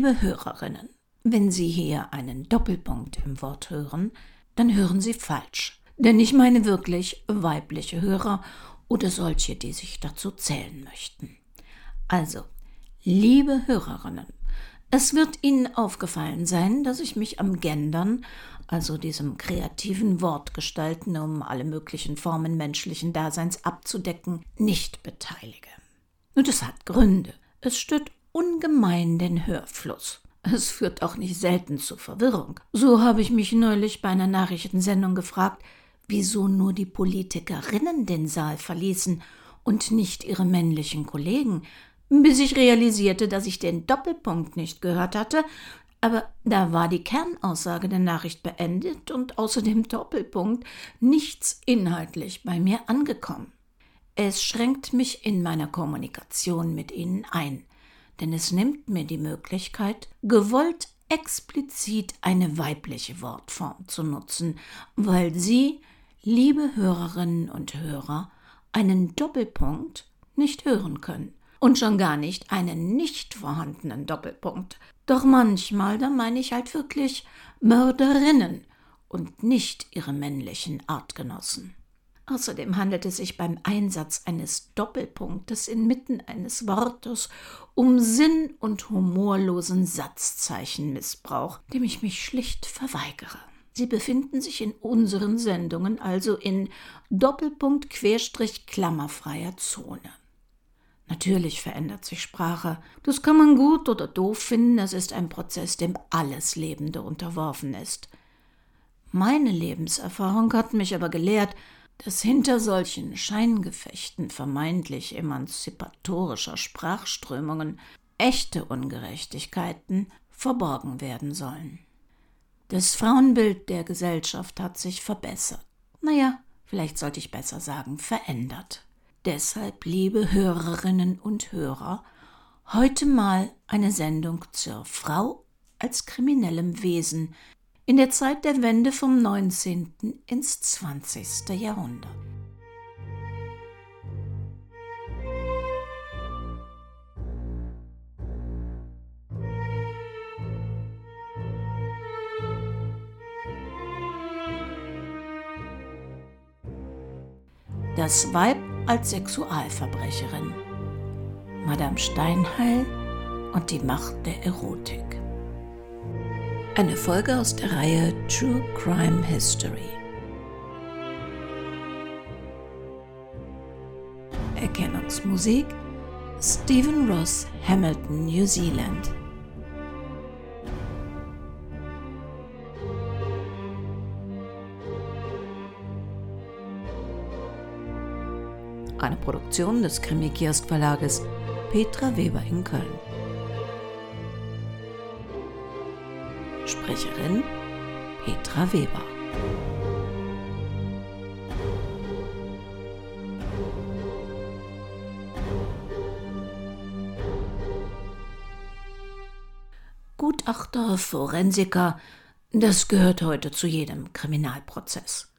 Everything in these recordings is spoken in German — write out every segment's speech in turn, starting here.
Liebe Hörerinnen, wenn Sie hier einen Doppelpunkt im Wort hören, dann hören Sie falsch. Denn ich meine wirklich weibliche Hörer oder solche, die sich dazu zählen möchten. Also, liebe Hörerinnen, es wird Ihnen aufgefallen sein, dass ich mich am Gendern, also diesem kreativen Wortgestalten, um alle möglichen Formen menschlichen Daseins abzudecken, nicht beteilige. Und es hat Gründe. Es stört ungemein den Hörfluss. Es führt auch nicht selten zu Verwirrung. So habe ich mich neulich bei einer Nachrichtensendung gefragt, wieso nur die Politikerinnen den Saal verließen und nicht ihre männlichen Kollegen, bis ich realisierte, dass ich den Doppelpunkt nicht gehört hatte, aber da war die Kernaussage der Nachricht beendet und außer dem Doppelpunkt nichts inhaltlich bei mir angekommen. Es schränkt mich in meiner Kommunikation mit ihnen ein denn es nimmt mir die Möglichkeit, gewollt explizit eine weibliche Wortform zu nutzen, weil Sie, liebe Hörerinnen und Hörer, einen Doppelpunkt nicht hören können und schon gar nicht einen nicht vorhandenen Doppelpunkt. Doch manchmal, da meine ich halt wirklich Mörderinnen und nicht ihre männlichen Artgenossen. Außerdem handelt es sich beim Einsatz eines Doppelpunktes inmitten eines Wortes um sinn- und humorlosen Satzzeichenmissbrauch, dem ich mich schlicht verweigere. Sie befinden sich in unseren Sendungen also in Doppelpunkt Querstrich klammerfreier Zone. Natürlich verändert sich Sprache. Das kann man gut oder doof finden, es ist ein Prozess, dem alles Lebende unterworfen ist. Meine Lebenserfahrung hat mich aber gelehrt, dass hinter solchen Scheingefechten vermeintlich emanzipatorischer Sprachströmungen echte Ungerechtigkeiten verborgen werden sollen. Das Frauenbild der Gesellschaft hat sich verbessert. Naja, vielleicht sollte ich besser sagen, verändert. Deshalb, liebe Hörerinnen und Hörer, heute mal eine Sendung zur Frau als kriminellem Wesen, in der Zeit der Wende vom 19. ins 20. Jahrhundert. Das Weib als Sexualverbrecherin. Madame Steinheil und die Macht der Erotik. Eine Folge aus der Reihe True Crime History. Erkennungsmusik Stephen Ross, Hamilton, New Zealand. Eine Produktion des Krimi-Kiosk Verlages Petra Weber in Köln. Sprecherin Petra Weber. Gutachter, Forensiker, das gehört heute zu jedem Kriminalprozess.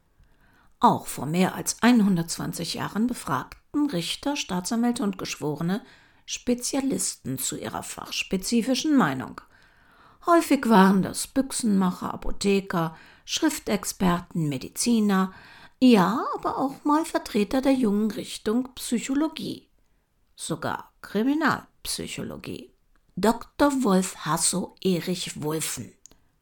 Auch vor mehr als 120 Jahren befragten Richter, Staatsanwälte und Geschworene Spezialisten zu ihrer fachspezifischen Meinung. Häufig waren das Büchsenmacher, Apotheker, Schriftexperten, Mediziner, ja, aber auch mal Vertreter der jungen Richtung Psychologie, sogar Kriminalpsychologie. Dr. Wolf Hasso Erich Wulfen,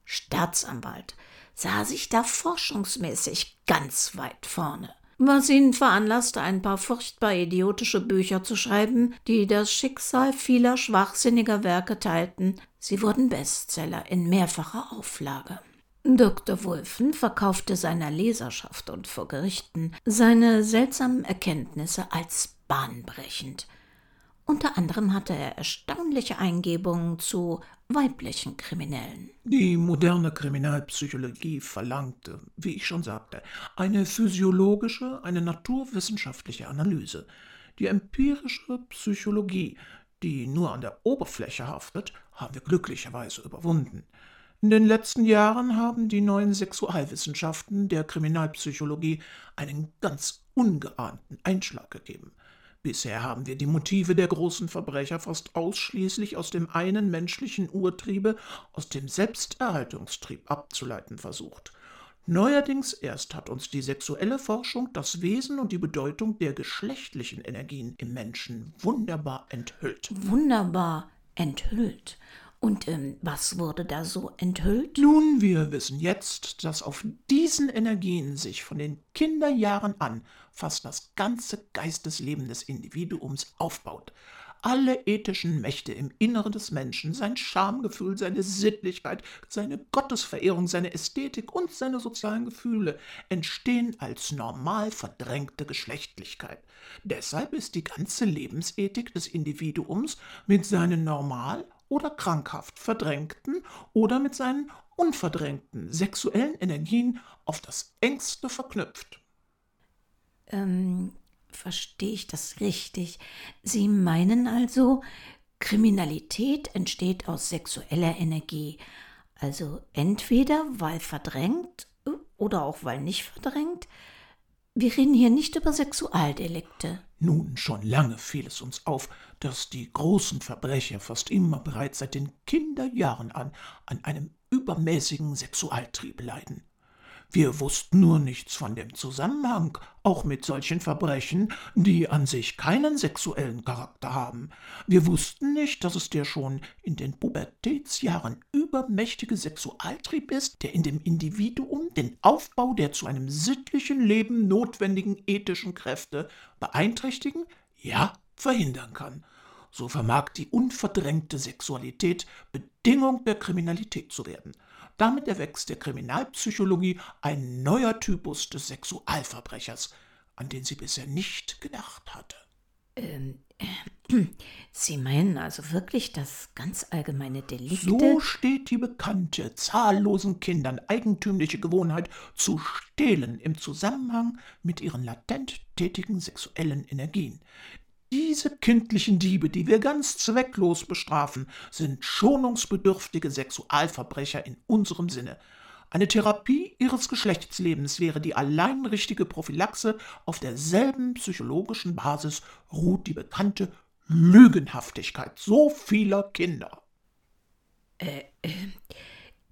Staatsanwalt, sah sich da forschungsmäßig ganz weit vorne was ihn veranlasste, ein paar furchtbar idiotische Bücher zu schreiben, die das Schicksal vieler schwachsinniger Werke teilten. Sie wurden Bestseller in mehrfacher Auflage. Dr. Wulfen verkaufte seiner Leserschaft und vor Gerichten seine seltsamen Erkenntnisse als bahnbrechend – unter anderem hatte er erstaunliche Eingebungen zu weiblichen Kriminellen. Die moderne Kriminalpsychologie verlangte, wie ich schon sagte, eine physiologische, eine naturwissenschaftliche Analyse. Die empirische Psychologie, die nur an der Oberfläche haftet, haben wir glücklicherweise überwunden. In den letzten Jahren haben die neuen Sexualwissenschaften der Kriminalpsychologie einen ganz ungeahnten Einschlag gegeben. Bisher haben wir die Motive der großen Verbrecher fast ausschließlich aus dem einen menschlichen Urtriebe, aus dem Selbsterhaltungstrieb abzuleiten versucht. Neuerdings erst hat uns die sexuelle Forschung das Wesen und die Bedeutung der geschlechtlichen Energien im Menschen wunderbar enthüllt. Wunderbar enthüllt. Und ähm, was wurde da so enthüllt? Nun, wir wissen jetzt, dass auf diesen Energien sich von den Kinderjahren an fast das ganze Geistesleben des Individuums aufbaut. Alle ethischen Mächte im Inneren des Menschen, sein Schamgefühl, seine Sittlichkeit, seine Gottesverehrung, seine Ästhetik und seine sozialen Gefühle entstehen als normal verdrängte Geschlechtlichkeit. Deshalb ist die ganze Lebensethik des Individuums mit seinen normal oder krankhaft verdrängten oder mit seinen unverdrängten sexuellen Energien auf das engste verknüpft. Ähm, verstehe ich das richtig? Sie meinen also, Kriminalität entsteht aus sexueller Energie, also entweder weil verdrängt oder auch weil nicht verdrängt, wir reden hier nicht über Sexualdelikte. Nun, schon lange fiel es uns auf, dass die großen Verbrecher fast immer bereits seit den Kinderjahren an an einem übermäßigen Sexualtrieb leiden. Wir wussten nur nichts von dem Zusammenhang, auch mit solchen Verbrechen, die an sich keinen sexuellen Charakter haben. Wir wussten nicht, dass es der schon in den Pubertätsjahren übermächtige Sexualtrieb ist, der in dem Individuum den Aufbau der zu einem sittlichen Leben notwendigen ethischen Kräfte beeinträchtigen, ja verhindern kann. So vermag die unverdrängte Sexualität Bedingung der Kriminalität zu werden. Damit erwächst der Kriminalpsychologie ein neuer Typus des Sexualverbrechers, an den sie bisher nicht gedacht hatte. Ähm, äh, Sie meinen also wirklich das ganz allgemeine Delikte? So steht die bekannte, zahllosen Kindern eigentümliche Gewohnheit zu stehlen im Zusammenhang mit ihren latent tätigen sexuellen Energien. Diese kindlichen Diebe, die wir ganz zwecklos bestrafen, sind schonungsbedürftige Sexualverbrecher in unserem Sinne. Eine Therapie ihres Geschlechtslebens wäre die allein richtige Prophylaxe. Auf derselben psychologischen Basis ruht die bekannte Lügenhaftigkeit so vieler Kinder. Äh, äh,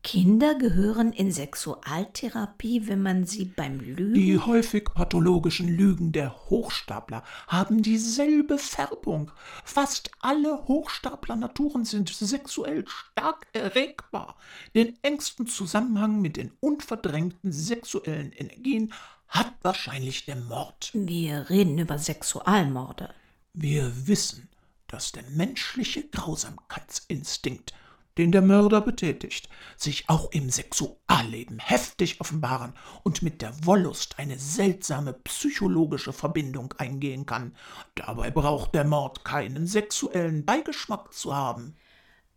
Kinder gehören in Sexualtherapie, wenn man sie beim Lügen. Die häufig pathologischen Lügen der Hochstapler haben dieselbe Färbung. Fast alle Hochstapler-Naturen sind sexuell stark erregbar. Den engsten Zusammenhang mit den unverdrängten sexuellen Energien hat wahrscheinlich der Mord. Wir reden über Sexualmorde. Wir wissen, dass der menschliche Grausamkeitsinstinkt den der Mörder betätigt, sich auch im Sexualleben heftig offenbaren und mit der Wollust eine seltsame psychologische Verbindung eingehen kann. Dabei braucht der Mord keinen sexuellen Beigeschmack zu haben.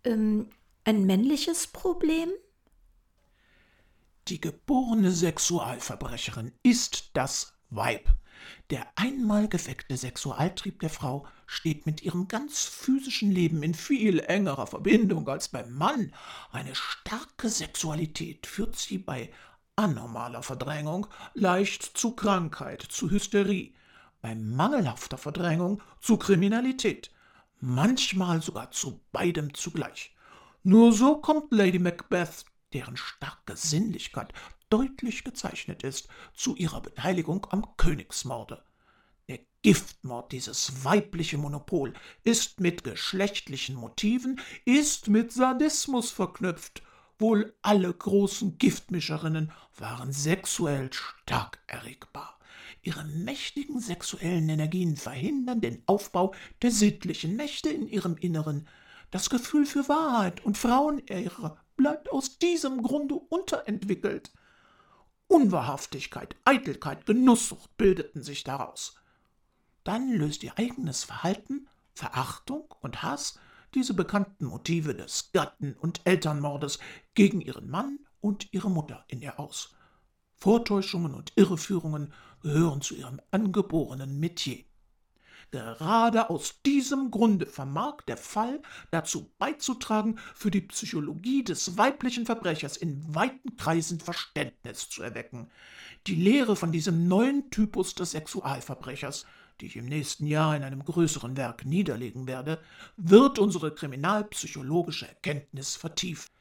Ähm, ein männliches Problem? Die geborene Sexualverbrecherin ist das Weib. Der einmal geweckte Sexualtrieb der Frau steht mit ihrem ganz physischen Leben in viel engerer Verbindung als beim Mann. Eine starke Sexualität führt sie bei anormaler Verdrängung leicht zu Krankheit, zu Hysterie, bei mangelhafter Verdrängung zu Kriminalität, manchmal sogar zu beidem zugleich. Nur so kommt Lady Macbeth, deren starke Sinnlichkeit deutlich gezeichnet ist, zu ihrer Beteiligung am Königsmorde. Der Giftmord, dieses weibliche Monopol, ist mit geschlechtlichen Motiven, ist mit Sadismus verknüpft. Wohl alle großen Giftmischerinnen waren sexuell stark erregbar. Ihre mächtigen sexuellen Energien verhindern den Aufbau der sittlichen Mächte in ihrem Inneren. Das Gefühl für Wahrheit und Frauenehre bleibt aus diesem Grunde unterentwickelt. Unwahrhaftigkeit, Eitelkeit, Genusssucht bildeten sich daraus. Dann löst ihr eigenes Verhalten, Verachtung und Hass diese bekannten Motive des Gatten- und Elternmordes gegen ihren Mann und ihre Mutter in ihr aus. Vortäuschungen und Irreführungen gehören zu ihrem angeborenen Metier. Gerade aus diesem Grunde vermag der Fall dazu beizutragen, für die Psychologie des weiblichen Verbrechers in weiten Kreisen Verständnis zu erwecken. Die Lehre von diesem neuen Typus des Sexualverbrechers, die ich im nächsten Jahr in einem größeren Werk niederlegen werde, wird unsere kriminalpsychologische Erkenntnis vertieft.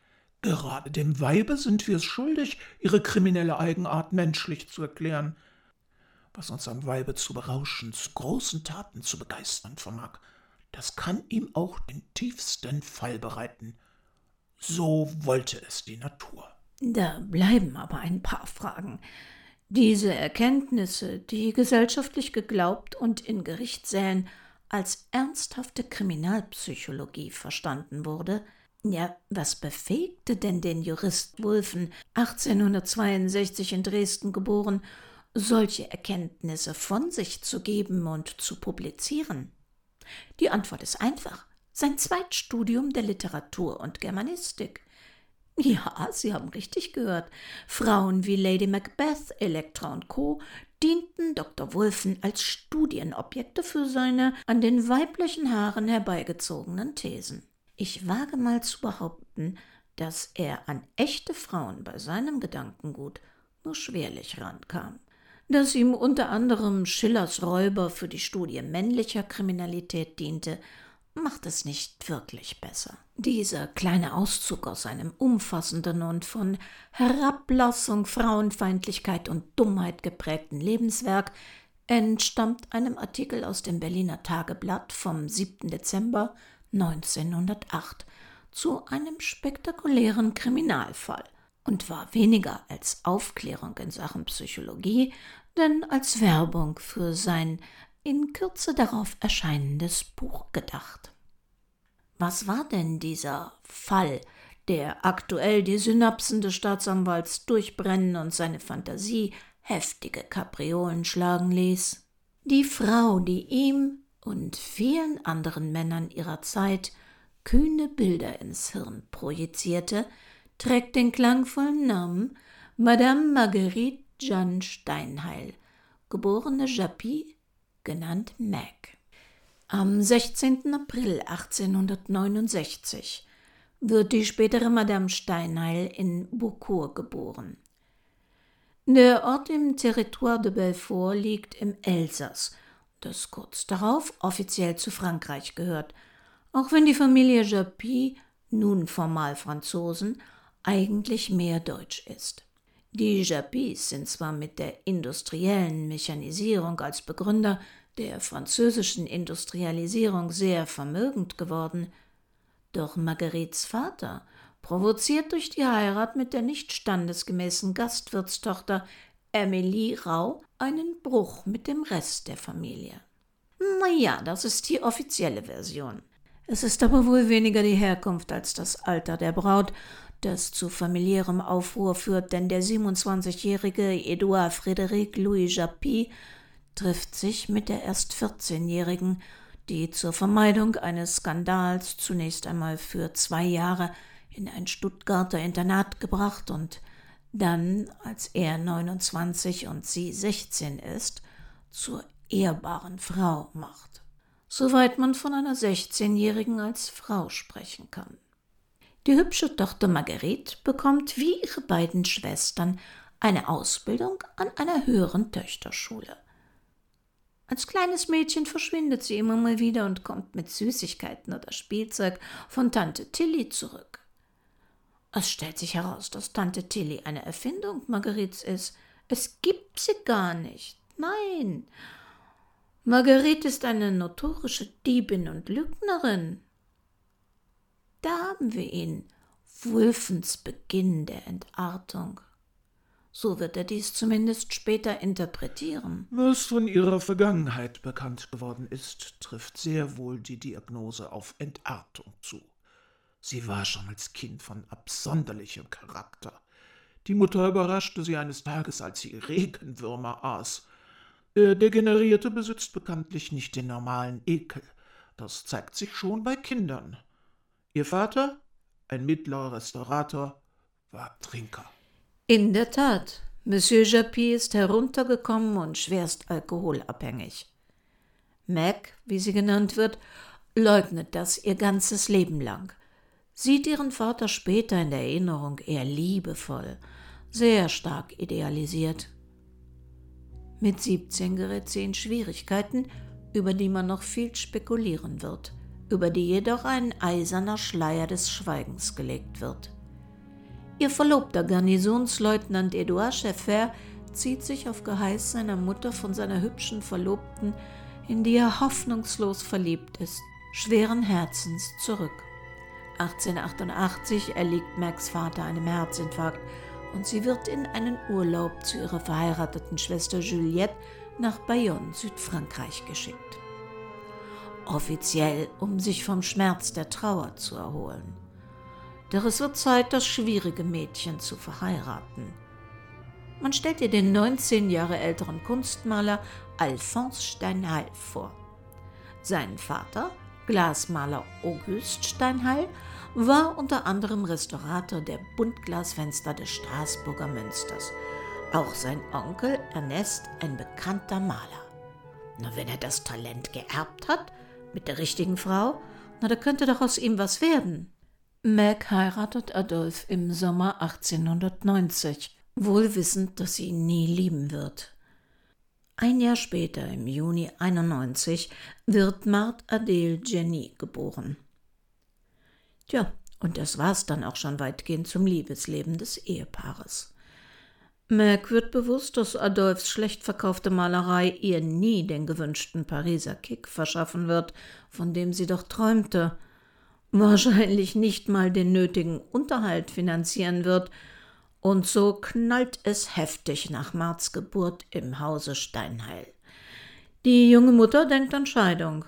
Gerade dem Weibe sind wir es schuldig, ihre kriminelle Eigenart menschlich zu erklären. Was uns am Weibe zu berauschen, zu großen Taten zu begeistern vermag, das kann ihm auch den tiefsten Fall bereiten. So wollte es die Natur. Da bleiben aber ein paar Fragen. Diese Erkenntnisse, die gesellschaftlich geglaubt und in Gerichtssälen als ernsthafte Kriminalpsychologie verstanden wurde, ja, was befähigte denn den Jurist Wulfen, 1862 in Dresden geboren, solche Erkenntnisse von sich zu geben und zu publizieren? Die Antwort ist einfach. Sein Zweitstudium der Literatur und Germanistik. Ja, Sie haben richtig gehört. Frauen wie Lady Macbeth, Elektra und Co. dienten Dr. Wulfen als Studienobjekte für seine an den weiblichen Haaren herbeigezogenen Thesen. Ich wage mal zu behaupten, dass er an echte Frauen bei seinem Gedankengut nur schwerlich rankam. Dass ihm unter anderem Schillers Räuber für die Studie männlicher Kriminalität diente, macht es nicht wirklich besser. Dieser kleine Auszug aus einem umfassenden und von Herablassung, Frauenfeindlichkeit und Dummheit geprägten Lebenswerk entstammt einem Artikel aus dem Berliner Tageblatt vom 7. Dezember 1908 zu einem spektakulären Kriminalfall und war weniger als Aufklärung in Sachen Psychologie, denn als Werbung für sein in Kürze darauf erscheinendes Buch gedacht. Was war denn dieser Fall, der aktuell die Synapsen des Staatsanwalts durchbrennen und seine Fantasie heftige Kapriolen schlagen ließ? Die Frau, die ihm und vielen anderen Männern ihrer Zeit kühne Bilder ins Hirn projizierte, trägt den klangvollen Namen Madame Marguerite Jeanne Steinheil, geborene Japy, genannt Mac. Am 16. April 1869 wird die spätere Madame Steinheil in Beaucourt geboren. Der Ort im Territoire de Belfort liegt im Elsass das kurz darauf offiziell zu Frankreich gehört, auch wenn die Familie Japy, nun formal Franzosen, eigentlich mehr deutsch ist. Die Japys sind zwar mit der industriellen Mechanisierung als Begründer der französischen Industrialisierung sehr vermögend geworden, doch Marguerites Vater, provoziert durch die Heirat mit der nicht standesgemäßen Gastwirtstochter Emily Rau einen Bruch mit dem Rest der Familie. Naja, das ist die offizielle Version. Es ist aber wohl weniger die Herkunft als das Alter der Braut, das zu familiärem Aufruhr führt, denn der 27-jährige Edouard Frédéric Louis Japy trifft sich mit der erst 14-jährigen, die zur Vermeidung eines Skandals zunächst einmal für zwei Jahre in ein Stuttgarter Internat gebracht und dann, als er 29 und sie 16 ist, zur ehrbaren Frau macht. Soweit man von einer 16-Jährigen als Frau sprechen kann. Die hübsche Tochter Marguerite bekommt wie ihre beiden Schwestern eine Ausbildung an einer höheren Töchterschule. Als kleines Mädchen verschwindet sie immer mal wieder und kommt mit Süßigkeiten oder Spielzeug von Tante Tilly zurück. Es stellt sich heraus, dass Tante Tilly eine Erfindung Marguerites ist. Es gibt sie gar nicht. Nein. Marguerite ist eine notorische Diebin und Lügnerin. Da haben wir ihn, Wulfens Beginn der Entartung. So wird er dies zumindest später interpretieren. Was von ihrer Vergangenheit bekannt geworden ist, trifft sehr wohl die Diagnose auf Entartung zu. Sie war schon als Kind von absonderlichem Charakter. Die Mutter überraschte sie eines Tages, als sie Regenwürmer aß. Der Degenerierte besitzt bekanntlich nicht den normalen Ekel. Das zeigt sich schon bei Kindern. Ihr Vater, ein mittlerer Restaurator, war Trinker. In der Tat, Monsieur Japy ist heruntergekommen und schwerst alkoholabhängig. Mac, wie sie genannt wird, leugnet das ihr ganzes Leben lang sieht ihren Vater später in der Erinnerung eher liebevoll, sehr stark idealisiert. Mit 17 gerät sie in Schwierigkeiten, über die man noch viel spekulieren wird, über die jedoch ein eiserner Schleier des Schweigens gelegt wird. Ihr verlobter Garnisonsleutnant Edouard Scheffer zieht sich auf Geheiß seiner Mutter von seiner hübschen Verlobten, in die er hoffnungslos verliebt ist, schweren Herzens zurück. 1888 erliegt Max Vater einem Herzinfarkt und sie wird in einen Urlaub zu ihrer verheirateten Schwester Juliette nach Bayonne, Südfrankreich geschickt. Offiziell, um sich vom Schmerz der Trauer zu erholen. Doch es wird Zeit, das schwierige Mädchen zu verheiraten. Man stellt ihr den 19 Jahre älteren Kunstmaler Alphonse Steinhall vor. Sein Vater, Glasmaler Auguste Steinhall, war unter anderem Restaurator der Buntglasfenster des Straßburger Münsters. Auch sein Onkel Ernest ein bekannter Maler. Na, wenn er das Talent geerbt hat, mit der richtigen Frau, na, da könnte doch aus ihm was werden. Meg heiratet Adolf im Sommer 1890, wohl wissend, dass sie ihn nie lieben wird. Ein Jahr später, im Juni 91, wird Marthe Adele Jenny geboren. Tja, und das war's dann auch schon weitgehend zum Liebesleben des Ehepaares. Mac wird bewusst, dass Adolfs schlecht verkaufte Malerei ihr nie den gewünschten Pariser Kick verschaffen wird, von dem sie doch träumte, wahrscheinlich nicht mal den nötigen Unterhalt finanzieren wird, und so knallt es heftig nach Marts Geburt im Hause Steinheil. Die junge Mutter denkt an Scheidung.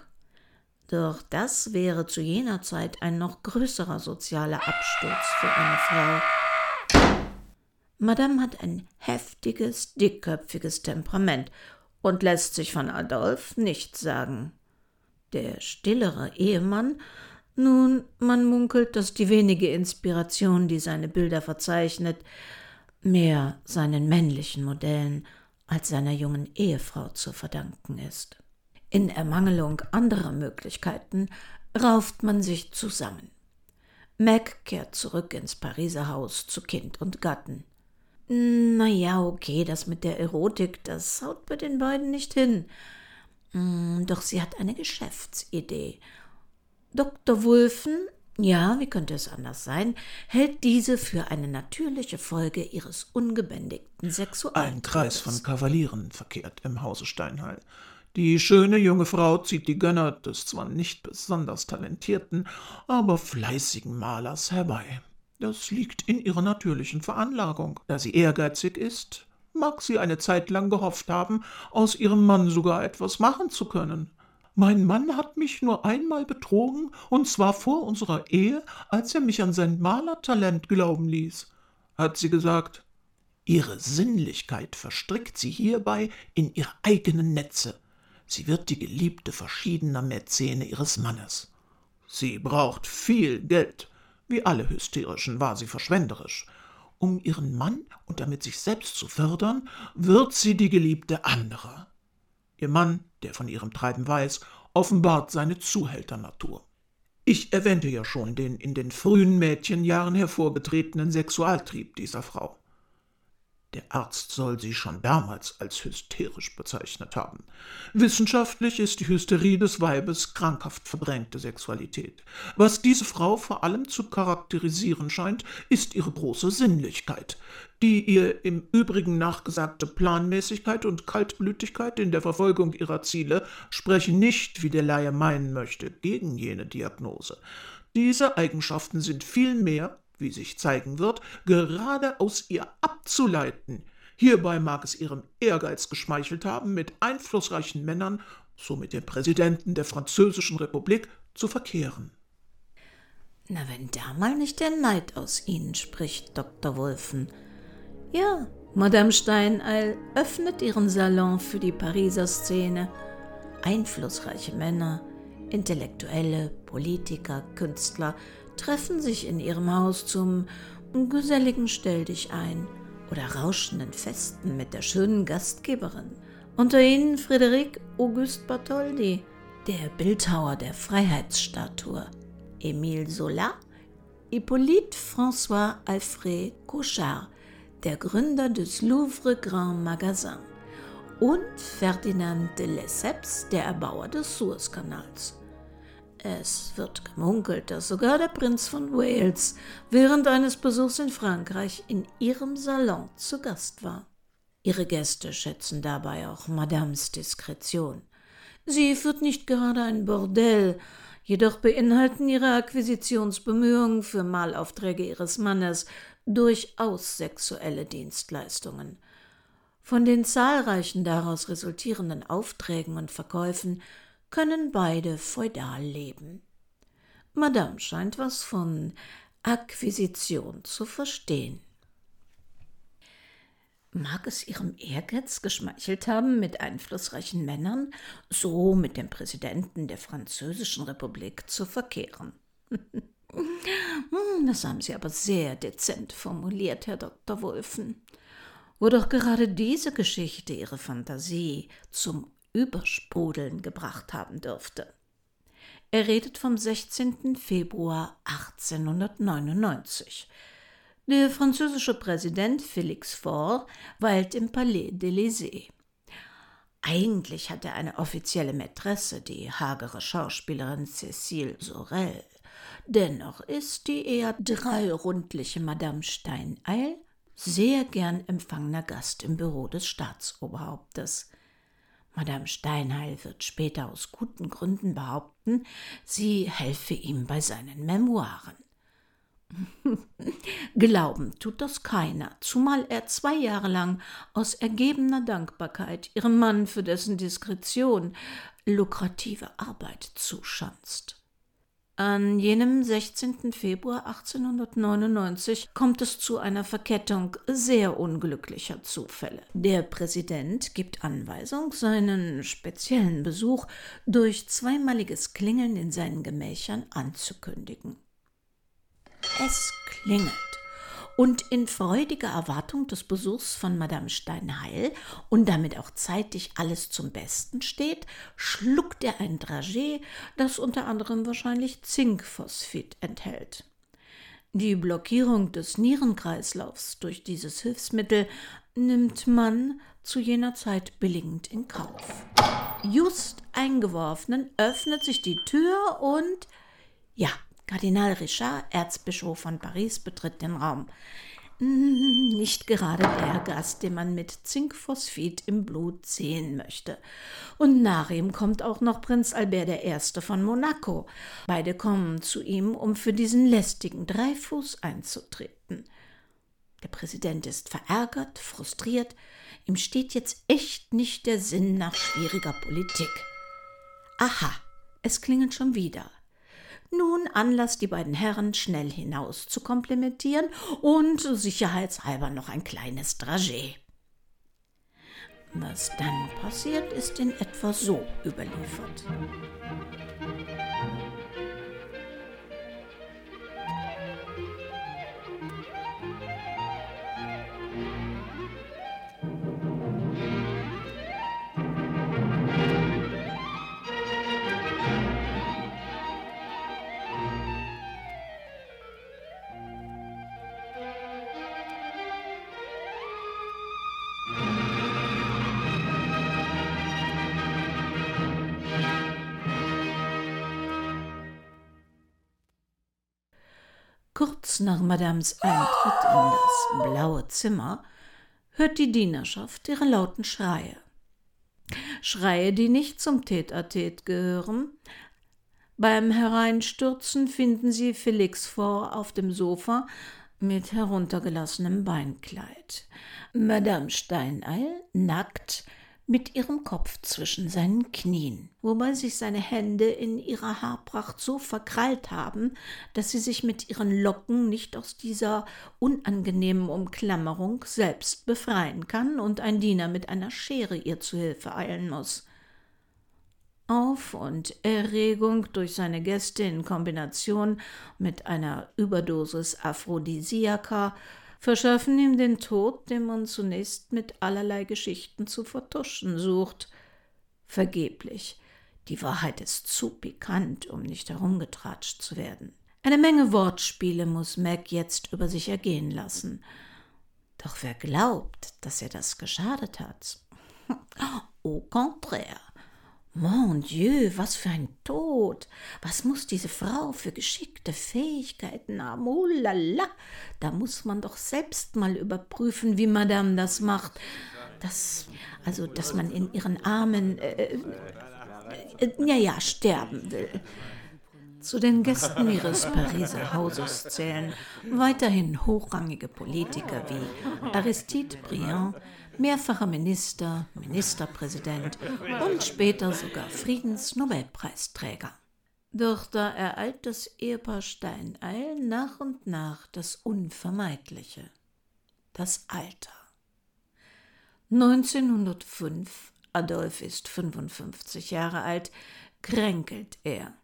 Doch das wäre zu jener Zeit ein noch größerer sozialer Absturz für eine Frau. Madame hat ein heftiges, dickköpfiges Temperament und lässt sich von Adolf nichts sagen. Der stillere Ehemann, nun, man munkelt, dass die wenige Inspiration, die seine Bilder verzeichnet, mehr seinen männlichen Modellen als seiner jungen Ehefrau zu verdanken ist. In Ermangelung anderer Möglichkeiten rauft man sich zusammen. Mac kehrt zurück ins Pariser Haus zu Kind und Gatten. Na ja, okay, das mit der Erotik, das haut bei den beiden nicht hin. Hm, doch sie hat eine Geschäftsidee. Dr. Wulfen, ja, wie könnte es anders sein, hält diese für eine natürliche Folge ihres ungebändigten Sexualtriebes. Ein Kreis von Kavalieren verkehrt im Hause Steinheil. Die schöne junge Frau zieht die Gönner des zwar nicht besonders talentierten, aber fleißigen Malers herbei. Das liegt in ihrer natürlichen Veranlagung. Da sie ehrgeizig ist, mag sie eine Zeit lang gehofft haben, aus ihrem Mann sogar etwas machen zu können. Mein Mann hat mich nur einmal betrogen, und zwar vor unserer Ehe, als er mich an sein Malertalent glauben ließ, hat sie gesagt. Ihre Sinnlichkeit verstrickt sie hierbei in ihre eigenen Netze. Sie wird die Geliebte verschiedener Mäzene ihres Mannes. Sie braucht viel Geld. Wie alle Hysterischen war sie verschwenderisch. Um ihren Mann und damit sich selbst zu fördern, wird sie die Geliebte anderer. Ihr Mann, der von ihrem Treiben weiß, offenbart seine Zuhälternatur. Ich erwähnte ja schon den in den frühen Mädchenjahren hervorgetretenen Sexualtrieb dieser Frau. Der Arzt soll sie schon damals als hysterisch bezeichnet haben. Wissenschaftlich ist die Hysterie des Weibes krankhaft verbrängte Sexualität. Was diese Frau vor allem zu charakterisieren scheint, ist ihre große Sinnlichkeit, die ihr im Übrigen nachgesagte Planmäßigkeit und Kaltblütigkeit in der Verfolgung ihrer Ziele sprechen nicht, wie der Laie meinen möchte, gegen jene Diagnose. Diese Eigenschaften sind vielmehr wie sich zeigen wird, gerade aus ihr abzuleiten. Hierbei mag es ihrem Ehrgeiz geschmeichelt haben, mit einflussreichen Männern, so mit dem Präsidenten der Französischen Republik, zu verkehren. Na, wenn da mal nicht der Neid aus Ihnen spricht, Dr. Wolfen. Ja, Madame Steineil öffnet ihren Salon für die Pariser Szene. Einflussreiche Männer, Intellektuelle, Politiker, Künstler treffen sich in ihrem Haus zum geselligen Stelldich ein oder rauschenden Festen mit der schönen Gastgeberin. Unter ihnen Frédéric Auguste Bartholdi, der Bildhauer der Freiheitsstatue, Émile Zola, Hippolyte François Alfred Couchard, der Gründer des Louvre Grand Magasin, und Ferdinand de Lesseps, der Erbauer des Suezkanals. Es wird gemunkelt, dass sogar der Prinz von Wales während eines Besuchs in Frankreich in ihrem Salon zu Gast war. Ihre Gäste schätzen dabei auch Madames Diskretion. Sie führt nicht gerade ein Bordell, jedoch beinhalten ihre Akquisitionsbemühungen für Malaufträge ihres Mannes durchaus sexuelle Dienstleistungen. Von den zahlreichen daraus resultierenden Aufträgen und Verkäufen können beide feudal leben. Madame scheint was von Akquisition zu verstehen. Mag es ihrem Ehrgeiz geschmeichelt haben, mit einflussreichen Männern, so mit dem Präsidenten der Französischen Republik zu verkehren? Hm, das haben Sie aber sehr dezent formuliert, Herr Dr. Wolfen. Wo doch gerade diese Geschichte Ihre Fantasie zum Übersprudeln gebracht haben dürfte. Er redet vom 16. Februar 1899. Der französische Präsident Félix Faure weilt im Palais d'Élysée. Eigentlich hat er eine offizielle Mätresse, die hagere Schauspielerin Cécile Sorel. Dennoch ist die eher dreirundliche Madame Steineil sehr gern empfangener Gast im Büro des Staatsoberhauptes. Madame Steinheil wird später aus guten Gründen behaupten, sie helfe ihm bei seinen Memoiren. Glauben tut das keiner, zumal er zwei Jahre lang aus ergebener Dankbarkeit ihrem Mann für dessen Diskretion lukrative Arbeit zuschanzt. An jenem 16. Februar 1899 kommt es zu einer Verkettung sehr unglücklicher Zufälle. Der Präsident gibt Anweisung, seinen speziellen Besuch durch zweimaliges Klingeln in seinen Gemächern anzukündigen. Es klingelt. Und in freudiger Erwartung des Besuchs von Madame Steinheil und damit auch zeitig alles zum Besten steht, schluckt er ein Dragé, das unter anderem wahrscheinlich Zinkphosphid enthält. Die Blockierung des Nierenkreislaufs durch dieses Hilfsmittel nimmt man zu jener Zeit billigend in Kauf. Just eingeworfenen öffnet sich die Tür und ja, Kardinal Richard, Erzbischof von Paris, betritt den Raum. Hm, nicht gerade der Gast, den man mit Zinkphosphid im Blut sehen möchte. Und nach ihm kommt auch noch Prinz Albert I. von Monaco. Beide kommen zu ihm, um für diesen lästigen Dreifuß einzutreten. Der Präsident ist verärgert, frustriert. Ihm steht jetzt echt nicht der Sinn nach schwieriger Politik. Aha, es klingelt schon wieder nun Anlass, die beiden Herren schnell hinaus zu komplimentieren und sicherheitshalber noch ein kleines Dragé. Was dann passiert, ist in etwa so überliefert. Nach Madames Eintritt in das blaue Zimmer hört die Dienerschaft ihre lauten Schreie. Schreie, die nicht zum Tete-a-Tete gehören. Beim Hereinstürzen finden sie Felix vor auf dem Sofa mit heruntergelassenem Beinkleid. Madame Steineil, nackt, mit ihrem Kopf zwischen seinen Knien, wobei sich seine Hände in ihrer Haarpracht so verkrallt haben, dass sie sich mit ihren Locken nicht aus dieser unangenehmen Umklammerung selbst befreien kann und ein Diener mit einer Schere ihr zu Hilfe eilen muss. Auf und Erregung durch seine Gäste in Kombination mit einer Überdosis Aphrodisiaka verschaffen ihm den Tod, den man zunächst mit allerlei Geschichten zu vertuschen sucht. Vergeblich. Die Wahrheit ist zu pikant, um nicht herumgetratscht zu werden. Eine Menge Wortspiele muss Mac jetzt über sich ergehen lassen. Doch wer glaubt, dass er das geschadet hat? Au contraire. Mon Dieu, was für ein Tod! Was muss diese Frau für geschickte Fähigkeiten haben? Oh la la! Da muss man doch selbst mal überprüfen, wie Madame das macht. Das, also, dass man in ihren Armen, äh, äh, ja, ja, sterben will. Zu den Gästen ihres Pariser Hauses zählen weiterhin hochrangige Politiker wie Aristide Briand, mehrfacher Minister, Ministerpräsident und später sogar Friedensnobelpreisträger. Doch da ereilt das Ehepaar Steineil nach und nach das Unvermeidliche, das Alter. 1905, Adolf ist 55 Jahre alt, kränkelt er.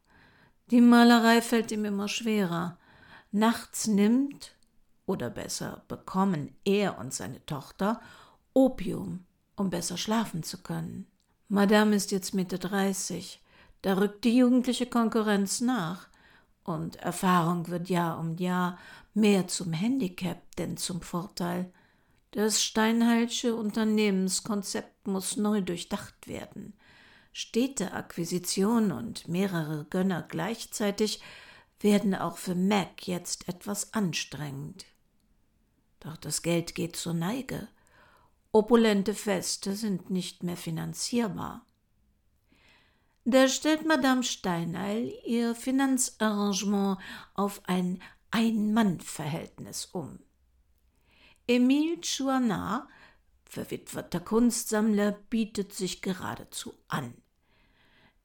Die Malerei fällt ihm immer schwerer. Nachts nimmt, oder besser bekommen er und seine Tochter Opium, um besser schlafen zu können. Madame ist jetzt Mitte 30. Da rückt die jugendliche Konkurrenz nach. Und Erfahrung wird Jahr um Jahr mehr zum Handicap denn zum Vorteil. Das Steinheilsche Unternehmenskonzept muss neu durchdacht werden. Städteakquisition und mehrere Gönner gleichzeitig werden auch für Mac jetzt etwas anstrengend. Doch das Geld geht zur Neige. Opulente Feste sind nicht mehr finanzierbar. Da stellt Madame Steineil ihr Finanzarrangement auf ein Ein-Mann-Verhältnis um. Emile Chouanat, verwitweter Kunstsammler, bietet sich geradezu an.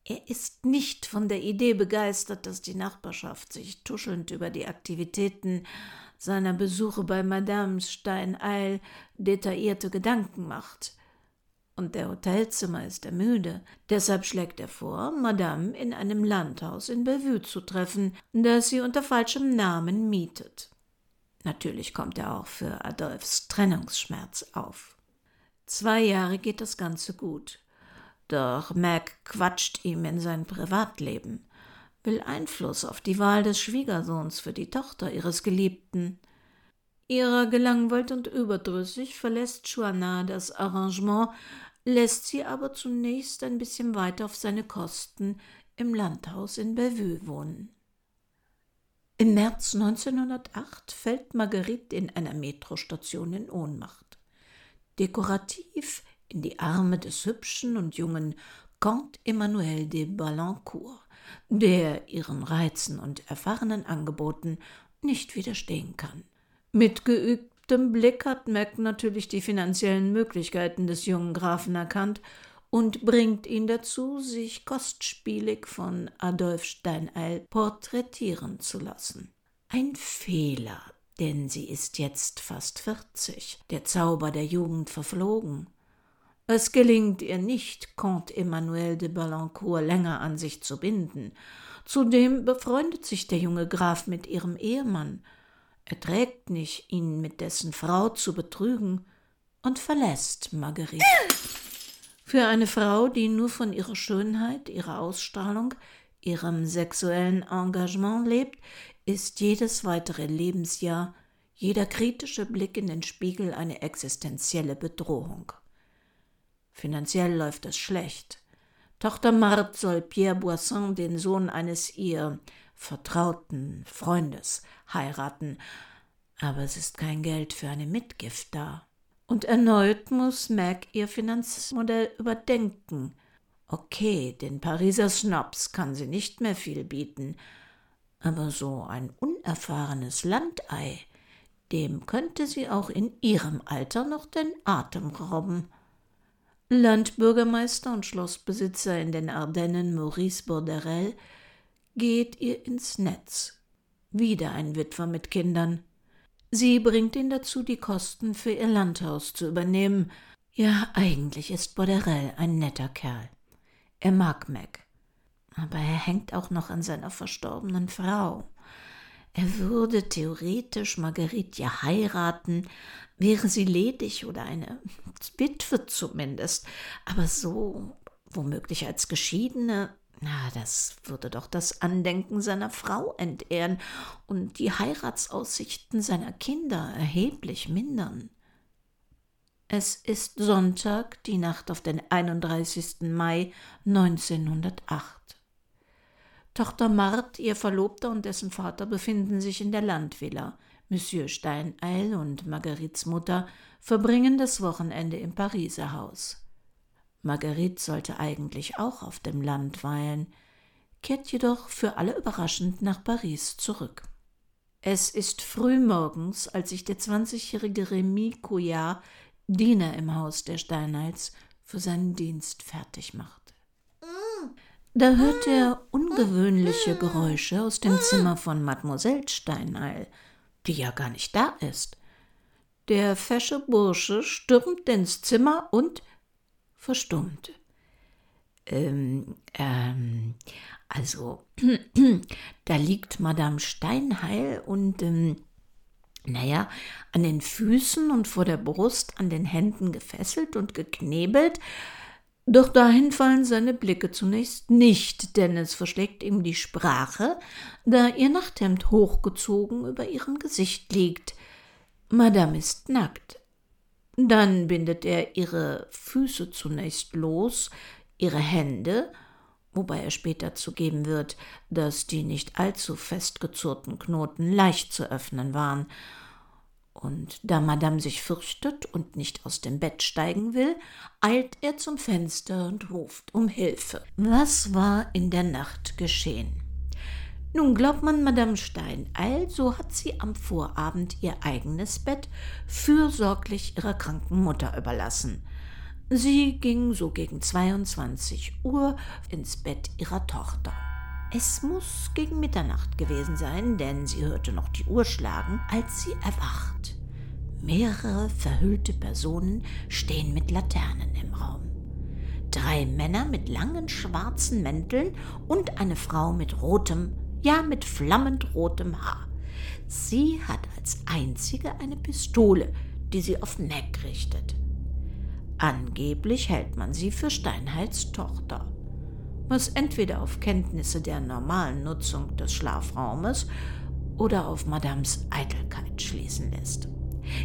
Er ist nicht von der Idee begeistert, dass die Nachbarschaft sich tuschelnd über die Aktivitäten seiner Besuche bei Madame Steineil detaillierte Gedanken macht. Und der Hotelzimmer ist er müde. Deshalb schlägt er vor, Madame in einem Landhaus in Bellevue zu treffen, das sie unter falschem Namen mietet. Natürlich kommt er auch für Adolfs Trennungsschmerz auf. Zwei Jahre geht das Ganze gut. Doch Mac quatscht ihm in sein Privatleben, will Einfluss auf die Wahl des Schwiegersohns für die Tochter ihres Geliebten. Ihrer gelangweilt und überdrüssig verlässt Chouana das Arrangement, lässt sie aber zunächst ein bisschen weiter auf seine Kosten im Landhaus in Bellevue wohnen. Im März 1908 fällt Marguerite in einer Metrostation in Ohnmacht. Dekorativ in die Arme des hübschen und jungen Comte Emmanuel de Balancourt, der ihren Reizen und erfahrenen Angeboten nicht widerstehen kann. Mit geübtem Blick hat Mac natürlich die finanziellen Möglichkeiten des jungen Grafen erkannt und bringt ihn dazu, sich kostspielig von Adolf Steineil porträtieren zu lassen. Ein Fehler, denn sie ist jetzt fast vierzig, der Zauber der Jugend verflogen. Es gelingt ihr nicht, Comte Emmanuel de Balancourt länger an sich zu binden. Zudem befreundet sich der junge Graf mit ihrem Ehemann. Er trägt nicht, ihn mit dessen Frau zu betrügen, und verlässt Marguerite. Für eine Frau, die nur von ihrer Schönheit, ihrer Ausstrahlung, ihrem sexuellen Engagement lebt, ist jedes weitere Lebensjahr, jeder kritische Blick in den Spiegel eine existenzielle Bedrohung. Finanziell läuft es schlecht. Tochter Marthe soll Pierre Boisson, den Sohn eines ihr vertrauten Freundes, heiraten, aber es ist kein Geld für eine Mitgift da. Und erneut muss Mac ihr Finanzmodell überdenken. Okay, den Pariser Snobs kann sie nicht mehr viel bieten, aber so ein unerfahrenes Landei, dem könnte sie auch in ihrem Alter noch den Atem rauben. Landbürgermeister und Schlossbesitzer in den Ardennen Maurice Borderell geht ihr ins Netz. Wieder ein Witwer mit Kindern. Sie bringt ihn dazu, die Kosten für ihr Landhaus zu übernehmen. Ja, eigentlich ist Borderell ein netter Kerl. Er mag Mac. Aber er hängt auch noch an seiner verstorbenen Frau. Er würde theoretisch Marguerite ja heiraten, wäre sie ledig oder eine Witwe zumindest. Aber so, womöglich als Geschiedene, na, das würde doch das Andenken seiner Frau entehren und die Heiratsaussichten seiner Kinder erheblich mindern. Es ist Sonntag, die Nacht auf den 31. Mai 1908. Tochter Mart, ihr Verlobter und dessen Vater befinden sich in der Landvilla. Monsieur Steineil und Marguerites Mutter verbringen das Wochenende im Pariser Haus. Marguerite sollte eigentlich auch auf dem Land weilen, kehrt jedoch für alle überraschend nach Paris zurück. Es ist frühmorgens, als sich der zwanzigjährige Remy Couillard Diener im Haus der Steinheits für seinen Dienst fertig machte. Da hört er ungewöhnliche Geräusche aus dem Zimmer von Mademoiselle Steinheil, die ja gar nicht da ist. Der fesche Bursche stürmt ins Zimmer und verstummt. Ähm, ähm, also, da liegt Madame Steinheil und ähm, naja, an den Füßen und vor der Brust an den Händen gefesselt und geknebelt, doch dahin fallen seine Blicke zunächst nicht, denn es verschlägt ihm die Sprache, da ihr Nachthemd hochgezogen über ihrem Gesicht liegt. Madame ist nackt. Dann bindet er ihre Füße zunächst los, ihre Hände, wobei er später zugeben wird, dass die nicht allzu festgezurrten Knoten leicht zu öffnen waren. Und da Madame sich fürchtet und nicht aus dem Bett steigen will, eilt er zum Fenster und ruft um Hilfe. Was war in der Nacht geschehen? Nun glaubt man Madame Stein, also hat sie am Vorabend ihr eigenes Bett fürsorglich ihrer kranken Mutter überlassen. Sie ging so gegen 22 Uhr ins Bett ihrer Tochter. Es muss gegen Mitternacht gewesen sein, denn sie hörte noch die Uhr schlagen, als sie erwacht. Mehrere verhüllte Personen stehen mit Laternen im Raum. Drei Männer mit langen schwarzen Mänteln und eine Frau mit rotem, ja mit flammend rotem Haar. Sie hat als einzige eine Pistole, die sie auf Mac richtet. Angeblich hält man sie für Steinheits Tochter, was entweder auf Kenntnisse der normalen Nutzung des Schlafraumes oder auf Madames Eitelkeit schließen lässt.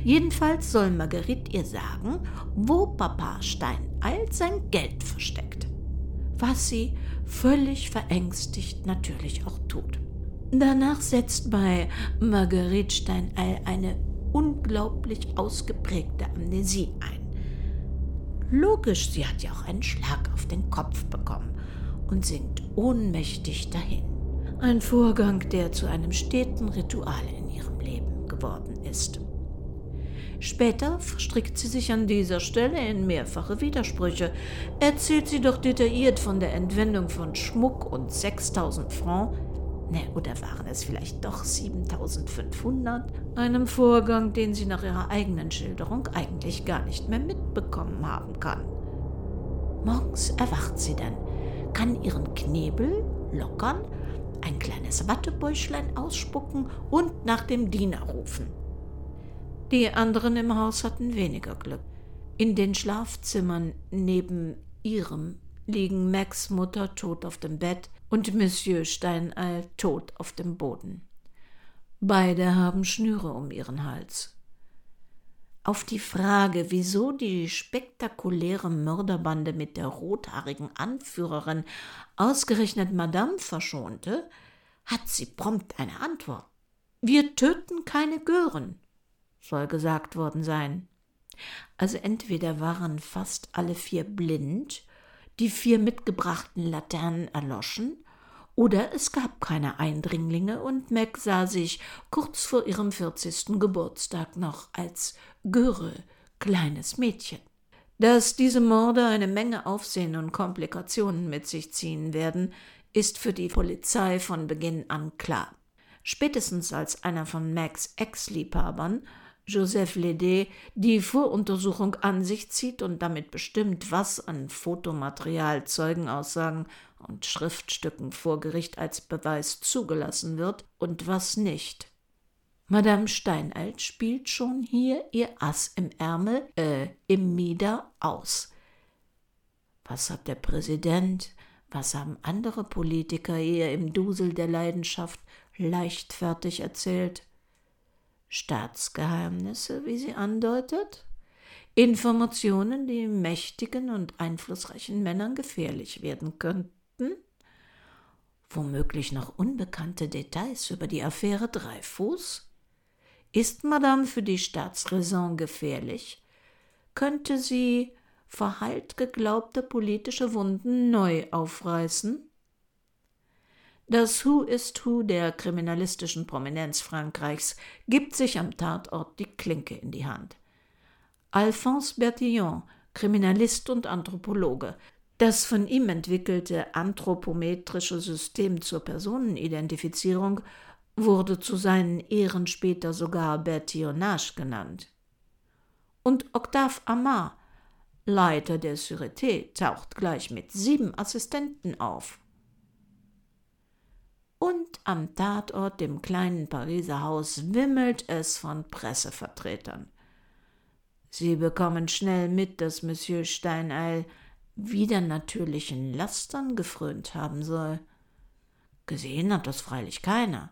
Jedenfalls soll Marguerite ihr sagen, wo Papa Steineil sein Geld versteckt, was sie völlig verängstigt natürlich auch tut. Danach setzt bei Marguerite Steineil eine unglaublich ausgeprägte Amnesie ein. Logisch, sie hat ja auch einen Schlag auf den Kopf bekommen und sinkt ohnmächtig dahin. Ein Vorgang, der zu einem steten Ritual in ihrem Leben geworden ist. Später verstrickt sie sich an dieser Stelle in mehrfache Widersprüche, erzählt sie doch detailliert von der Entwendung von Schmuck und 6000 Francs, Ne, oder waren es vielleicht doch 7500? Einem Vorgang, den sie nach ihrer eigenen Schilderung eigentlich gar nicht mehr mitbekommen haben kann. Morgens erwacht sie dann, kann ihren Knebel lockern, ein kleines Wattebäuschlein ausspucken und nach dem Diener rufen. Die anderen im Haus hatten weniger Glück. In den Schlafzimmern neben ihrem liegen Max Mutter tot auf dem Bett und Monsieur Steineil tot auf dem Boden. Beide haben Schnüre um ihren Hals. Auf die Frage, wieso die spektakuläre Mörderbande mit der rothaarigen Anführerin ausgerechnet Madame verschonte, hat sie prompt eine Antwort. Wir töten keine Gören, soll gesagt worden sein. Also entweder waren fast alle vier blind die vier mitgebrachten Laternen erloschen, oder es gab keine Eindringlinge und Meg sah sich kurz vor ihrem vierzigsten Geburtstag noch als Göre, kleines Mädchen. Dass diese Morde eine Menge Aufsehen und Komplikationen mit sich ziehen werden, ist für die Polizei von Beginn an klar. Spätestens als einer von Mags Ex-Liebhabern Joseph Lede die Voruntersuchung an sich zieht und damit bestimmt, was an Fotomaterial, Zeugenaussagen und Schriftstücken vor Gericht als Beweis zugelassen wird und was nicht. Madame Steinalt spielt schon hier ihr Ass im Ärmel, äh, im Mieder aus. Was hat der Präsident, was haben andere Politiker ihr im Dusel der Leidenschaft leichtfertig erzählt? Staatsgeheimnisse, wie sie andeutet? Informationen, die mächtigen und einflussreichen Männern gefährlich werden könnten? Womöglich noch unbekannte Details über die Affäre Dreifuß? Ist Madame für die Staatsräson gefährlich? Könnte sie verheilt geglaubte politische Wunden neu aufreißen? Das Who is Who der kriminalistischen Prominenz Frankreichs gibt sich am Tatort die Klinke in die Hand. Alphonse Bertillon, Kriminalist und Anthropologe, das von ihm entwickelte anthropometrische System zur Personenidentifizierung wurde zu seinen Ehren später sogar Bertillonage genannt. Und Octave Amar, Leiter der Sûreté, taucht gleich mit sieben Assistenten auf. Und am Tatort, dem kleinen Pariser Haus, wimmelt es von Pressevertretern. Sie bekommen schnell mit, dass Monsieur Steineil wieder natürlichen Lastern gefrönt haben soll. Gesehen hat das freilich keiner.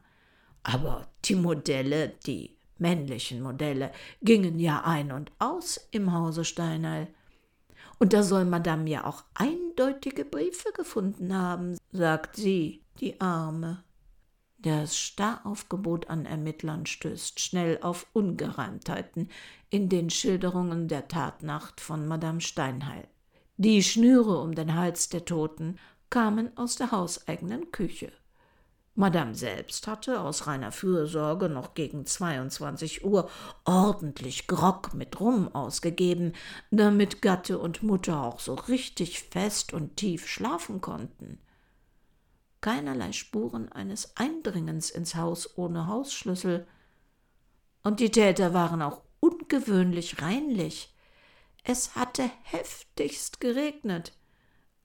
Aber die Modelle, die männlichen Modelle, gingen ja ein und aus im Hause Steinheil. Und da soll Madame ja auch eindeutige Briefe gefunden haben, sagt sie, die Arme. Das Staraufgebot an Ermittlern stößt schnell auf Ungereimtheiten in den Schilderungen der Tatnacht von Madame Steinheil. Die Schnüre um den Hals der Toten kamen aus der hauseigenen Küche. Madame selbst hatte aus reiner Fürsorge noch gegen 22 Uhr ordentlich Grog mit Rum ausgegeben, damit Gatte und Mutter auch so richtig fest und tief schlafen konnten. Keinerlei Spuren eines Eindringens ins Haus ohne Hausschlüssel. Und die Täter waren auch ungewöhnlich reinlich. Es hatte heftigst geregnet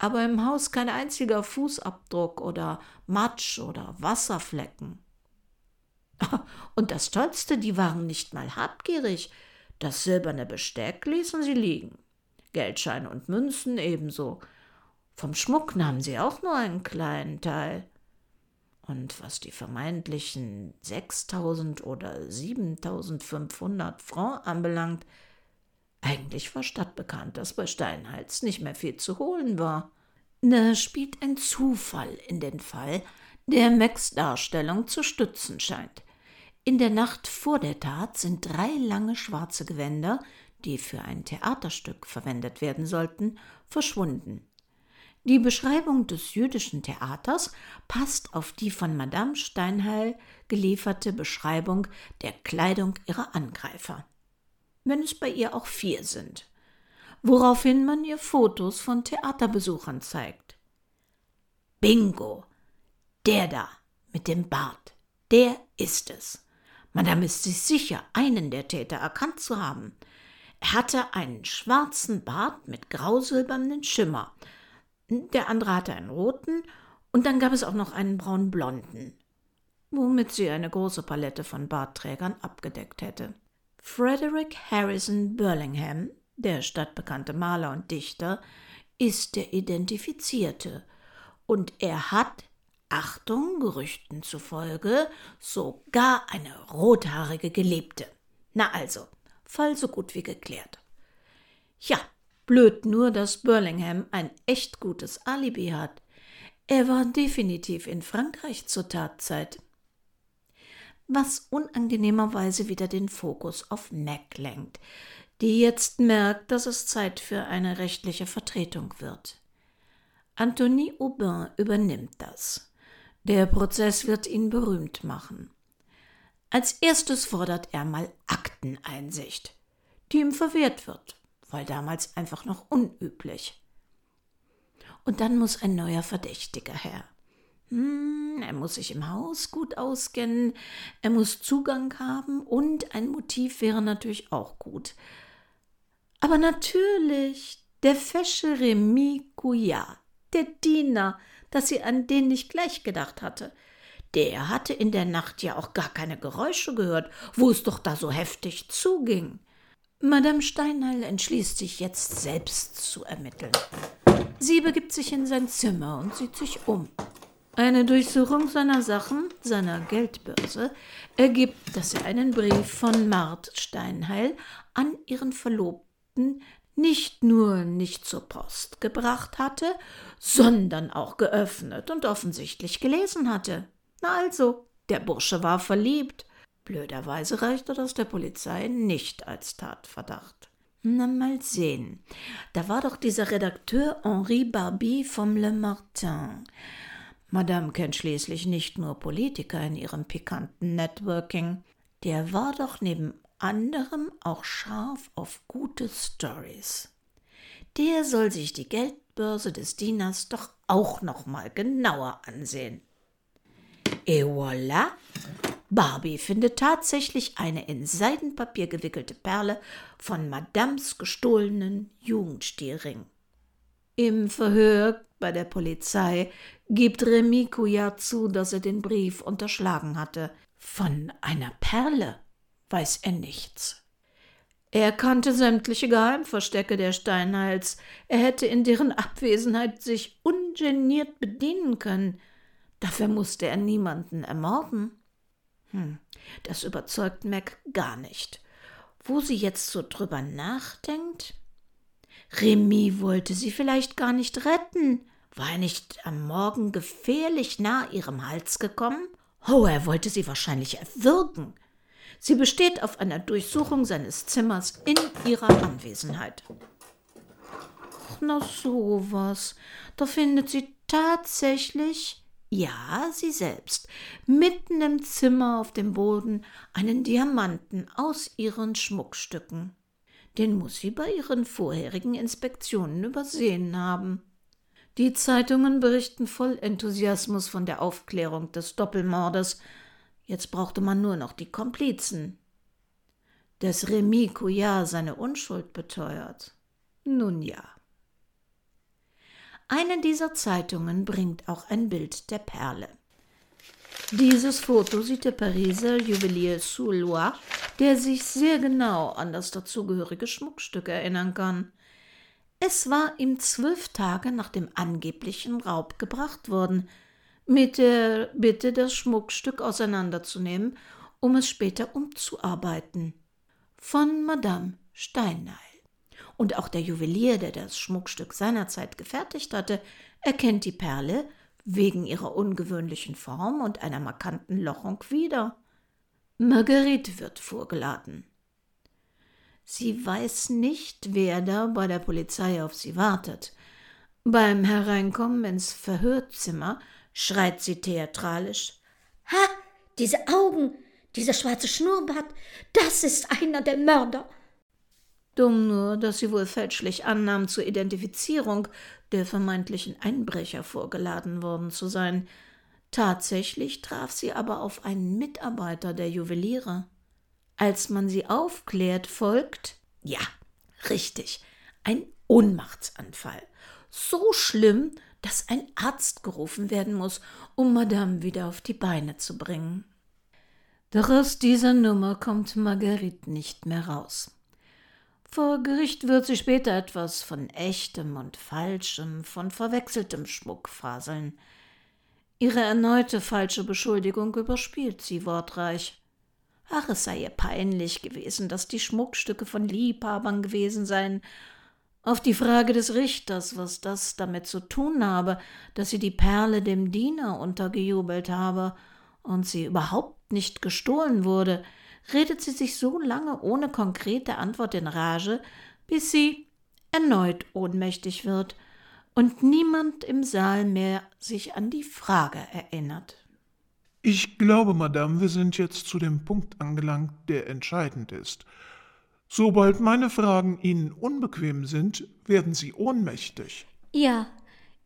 aber im Haus kein einziger Fußabdruck oder Matsch oder Wasserflecken. Und das Tollste, die waren nicht mal habgierig. Das silberne Besteck ließen sie liegen. Geldscheine und Münzen ebenso. Vom Schmuck nahmen sie auch nur einen kleinen Teil. Und was die vermeintlichen 6000 oder 7500 Francs anbelangt, eigentlich war stadtbekannt, dass bei Steinhals nicht mehr viel zu holen war. Da spielt ein Zufall in den Fall, der Max Darstellung zu stützen scheint. In der Nacht vor der Tat sind drei lange schwarze Gewänder, die für ein Theaterstück verwendet werden sollten, verschwunden. Die Beschreibung des jüdischen Theaters passt auf die von Madame Steinheil gelieferte Beschreibung der Kleidung ihrer Angreifer wenn es bei ihr auch vier sind, woraufhin man ihr Fotos von Theaterbesuchern zeigt. Bingo, der da mit dem Bart, der ist es. Madame ist sich sicher, einen der Täter erkannt zu haben. Er hatte einen schwarzen Bart mit grausilbernen Schimmer. Der andere hatte einen roten und dann gab es auch noch einen braunblonden, womit sie eine große Palette von Bartträgern abgedeckt hätte. Frederick Harrison Burlingham, der stadtbekannte Maler und Dichter, ist der Identifizierte und er hat, Achtung, Gerüchten zufolge, sogar eine rothaarige Geliebte. Na also, Fall so gut wie geklärt. Ja, blöd nur, dass Burlingham ein echt gutes Alibi hat. Er war definitiv in Frankreich zur Tatzeit was unangenehmerweise wieder den Fokus auf Mac lenkt, die jetzt merkt, dass es Zeit für eine rechtliche Vertretung wird. Anthony Aubin übernimmt das. Der Prozess wird ihn berühmt machen. Als erstes fordert er mal Akteneinsicht, die ihm verwehrt wird, weil damals einfach noch unüblich. Und dann muss ein neuer Verdächtiger her. Hm, er muss sich im Haus gut auskennen, er muss Zugang haben und ein Motiv wäre natürlich auch gut. Aber natürlich, der fesche Remy Couillard, der Diener, dass sie an den nicht gleich gedacht hatte. Der hatte in der Nacht ja auch gar keine Geräusche gehört, wo es doch da so heftig zuging. Madame Steinheil entschließt sich jetzt selbst zu ermitteln. Sie begibt sich in sein Zimmer und sieht sich um. Eine Durchsuchung seiner Sachen, seiner Geldbörse, ergibt, dass er einen Brief von Mart Steinheil an ihren Verlobten nicht nur nicht zur Post gebracht hatte, sondern auch geöffnet und offensichtlich gelesen hatte. Na also, der Bursche war verliebt. Blöderweise reichte das der Polizei nicht als Tatverdacht. Na, mal sehen. Da war doch dieser Redakteur Henri Barbie vom Le Martin. Madame kennt schließlich nicht nur Politiker in ihrem pikanten Networking. Der war doch neben anderem auch scharf auf gute Stories. Der soll sich die Geldbörse des Dieners doch auch noch mal genauer ansehen. Et voilà! Barbie findet tatsächlich eine in Seidenpapier gewickelte Perle von Madames gestohlenen Jugendstilring. Im Verhör bei der Polizei gibt Remy Couillard zu, dass er den Brief unterschlagen hatte. Von einer Perle weiß er nichts. Er kannte sämtliche Geheimverstecke der Steinhals. Er hätte in deren Abwesenheit sich ungeniert bedienen können. Dafür musste er niemanden ermorden. Hm, das überzeugt Mac gar nicht. Wo sie jetzt so drüber nachdenkt? Remy wollte sie vielleicht gar nicht retten. War er nicht am Morgen gefährlich nah ihrem Hals gekommen? Oh, er wollte sie wahrscheinlich erwürgen. Sie besteht auf einer Durchsuchung seines Zimmers in ihrer Anwesenheit. Na sowas. Da findet sie tatsächlich ja, sie selbst, mitten im Zimmer auf dem Boden einen Diamanten aus ihren Schmuckstücken. Den muss sie bei ihren vorherigen Inspektionen übersehen haben. Die Zeitungen berichten voll Enthusiasmus von der Aufklärung des Doppelmordes. Jetzt brauchte man nur noch die Komplizen. Dass Remy Couillard seine Unschuld beteuert. Nun ja. Eine dieser Zeitungen bringt auch ein Bild der Perle. Dieses Foto sieht der Pariser Juwelier Soulois, der sich sehr genau an das dazugehörige Schmuckstück erinnern kann. Es war ihm zwölf Tage nach dem angeblichen Raub gebracht worden, mit der Bitte, das Schmuckstück auseinanderzunehmen, um es später umzuarbeiten. Von Madame Steinlein. Und auch der Juwelier, der das Schmuckstück seinerzeit gefertigt hatte, erkennt die Perle wegen ihrer ungewöhnlichen Form und einer markanten Lochung wieder. Marguerite wird vorgeladen. Sie weiß nicht, wer da bei der Polizei auf sie wartet. Beim Hereinkommen ins Verhörzimmer schreit sie theatralisch Ha, diese Augen, dieser schwarze Schnurrbart, das ist einer der Mörder. Dumm nur, dass sie wohl fälschlich annahm, zur Identifizierung der vermeintlichen Einbrecher vorgeladen worden zu sein. Tatsächlich traf sie aber auf einen Mitarbeiter der Juweliere. Als man sie aufklärt, folgt, ja, richtig, ein Ohnmachtsanfall. So schlimm, dass ein Arzt gerufen werden muss, um Madame wieder auf die Beine zu bringen. Doch aus dieser Nummer kommt Marguerite nicht mehr raus. Vor Gericht wird sie später etwas von echtem und falschem, von verwechseltem Schmuck faseln. Ihre erneute falsche Beschuldigung überspielt sie wortreich. Ach, es sei ihr peinlich gewesen, dass die Schmuckstücke von Liebhabern gewesen seien. Auf die Frage des Richters, was das damit zu tun habe, dass sie die Perle dem Diener untergejubelt habe und sie überhaupt nicht gestohlen wurde, redet sie sich so lange ohne konkrete Antwort in Rage, bis sie erneut ohnmächtig wird und niemand im Saal mehr sich an die Frage erinnert. Ich glaube, Madame, wir sind jetzt zu dem Punkt angelangt, der entscheidend ist. Sobald meine Fragen Ihnen unbequem sind, werden Sie ohnmächtig. Ja,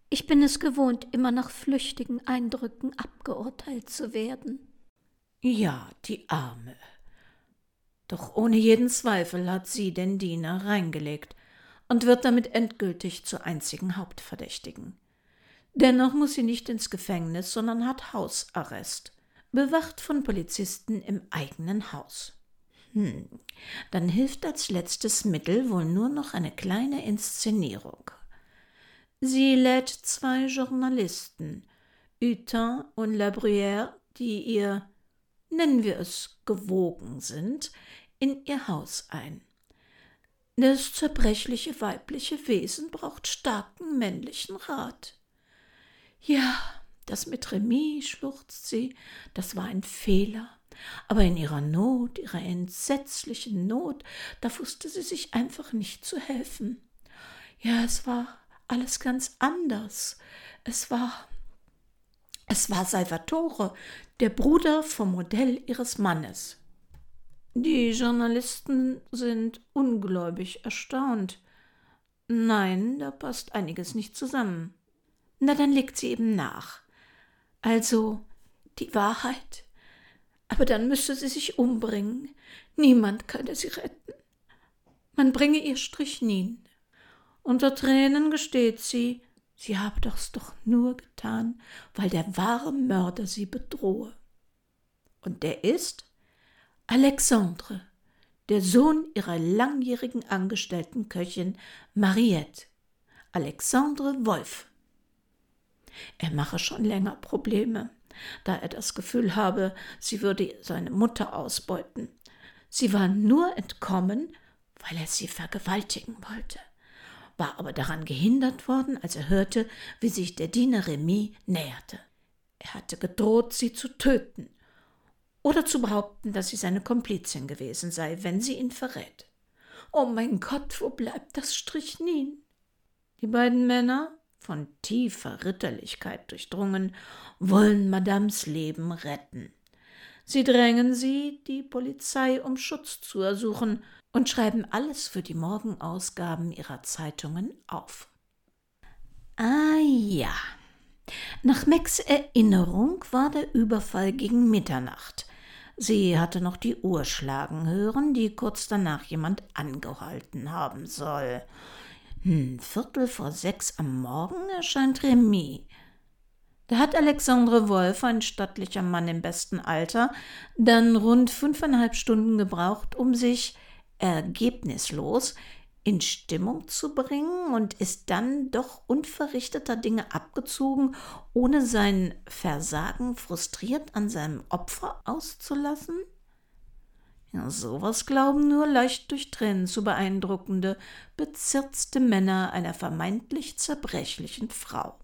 ich bin es gewohnt, immer nach flüchtigen Eindrücken abgeurteilt zu werden. Ja, die Arme. Doch ohne jeden Zweifel hat sie den Diener reingelegt und wird damit endgültig zur einzigen Hauptverdächtigen. Dennoch muss sie nicht ins Gefängnis, sondern hat Hausarrest, bewacht von Polizisten im eigenen Haus. Hm, dann hilft als letztes Mittel wohl nur noch eine kleine Inszenierung. Sie lädt zwei Journalisten, Hutin und La Bruyère, die ihr nennen wir es gewogen sind, in ihr Haus ein. Das zerbrechliche weibliche Wesen braucht starken männlichen Rat. Ja, das mit Remy, schluchzt sie, das war ein Fehler. Aber in ihrer Not, ihrer entsetzlichen Not, da wusste sie sich einfach nicht zu helfen. Ja, es war alles ganz anders. Es war. Es war Salvatore, der Bruder vom Modell ihres Mannes. Die Journalisten sind ungläubig erstaunt. Nein, da passt einiges nicht zusammen. Na, dann legt sie eben nach. Also die Wahrheit. Aber dann müsste sie sich umbringen. Niemand könne sie retten. Man bringe ihr Strichnin. Unter Tränen gesteht sie, sie habe das doch nur getan, weil der wahre Mörder sie bedrohe. Und der ist Alexandre, der Sohn ihrer langjährigen angestellten Köchin Mariette, Alexandre Wolf. Er mache schon länger Probleme, da er das Gefühl habe, sie würde seine Mutter ausbeuten. Sie war nur entkommen, weil er sie vergewaltigen wollte, war aber daran gehindert worden, als er hörte, wie sich der Diener Remy näherte. Er hatte gedroht, sie zu töten oder zu behaupten, dass sie seine Komplizin gewesen sei, wenn sie ihn verrät. Oh mein Gott, wo bleibt das Strichnin? Die beiden Männer von tiefer Ritterlichkeit durchdrungen, wollen Madames Leben retten. Sie drängen sie, die Polizei um Schutz zu ersuchen und schreiben alles für die Morgenausgaben ihrer Zeitungen auf. Ah ja. Nach Macs Erinnerung war der Überfall gegen Mitternacht. Sie hatte noch die Uhr schlagen hören, die kurz danach jemand angehalten haben soll. Hm, Viertel vor sechs am Morgen erscheint Remy. Da hat Alexandre Wolf, ein stattlicher Mann im besten Alter, dann rund fünfeinhalb Stunden gebraucht, um sich ergebnislos in Stimmung zu bringen und ist dann doch unverrichteter Dinge abgezogen, ohne sein Versagen frustriert an seinem Opfer auszulassen? Ja, sowas glauben nur leicht durch Tränen zu beeindruckende, bezirzte Männer einer vermeintlich zerbrechlichen Frau.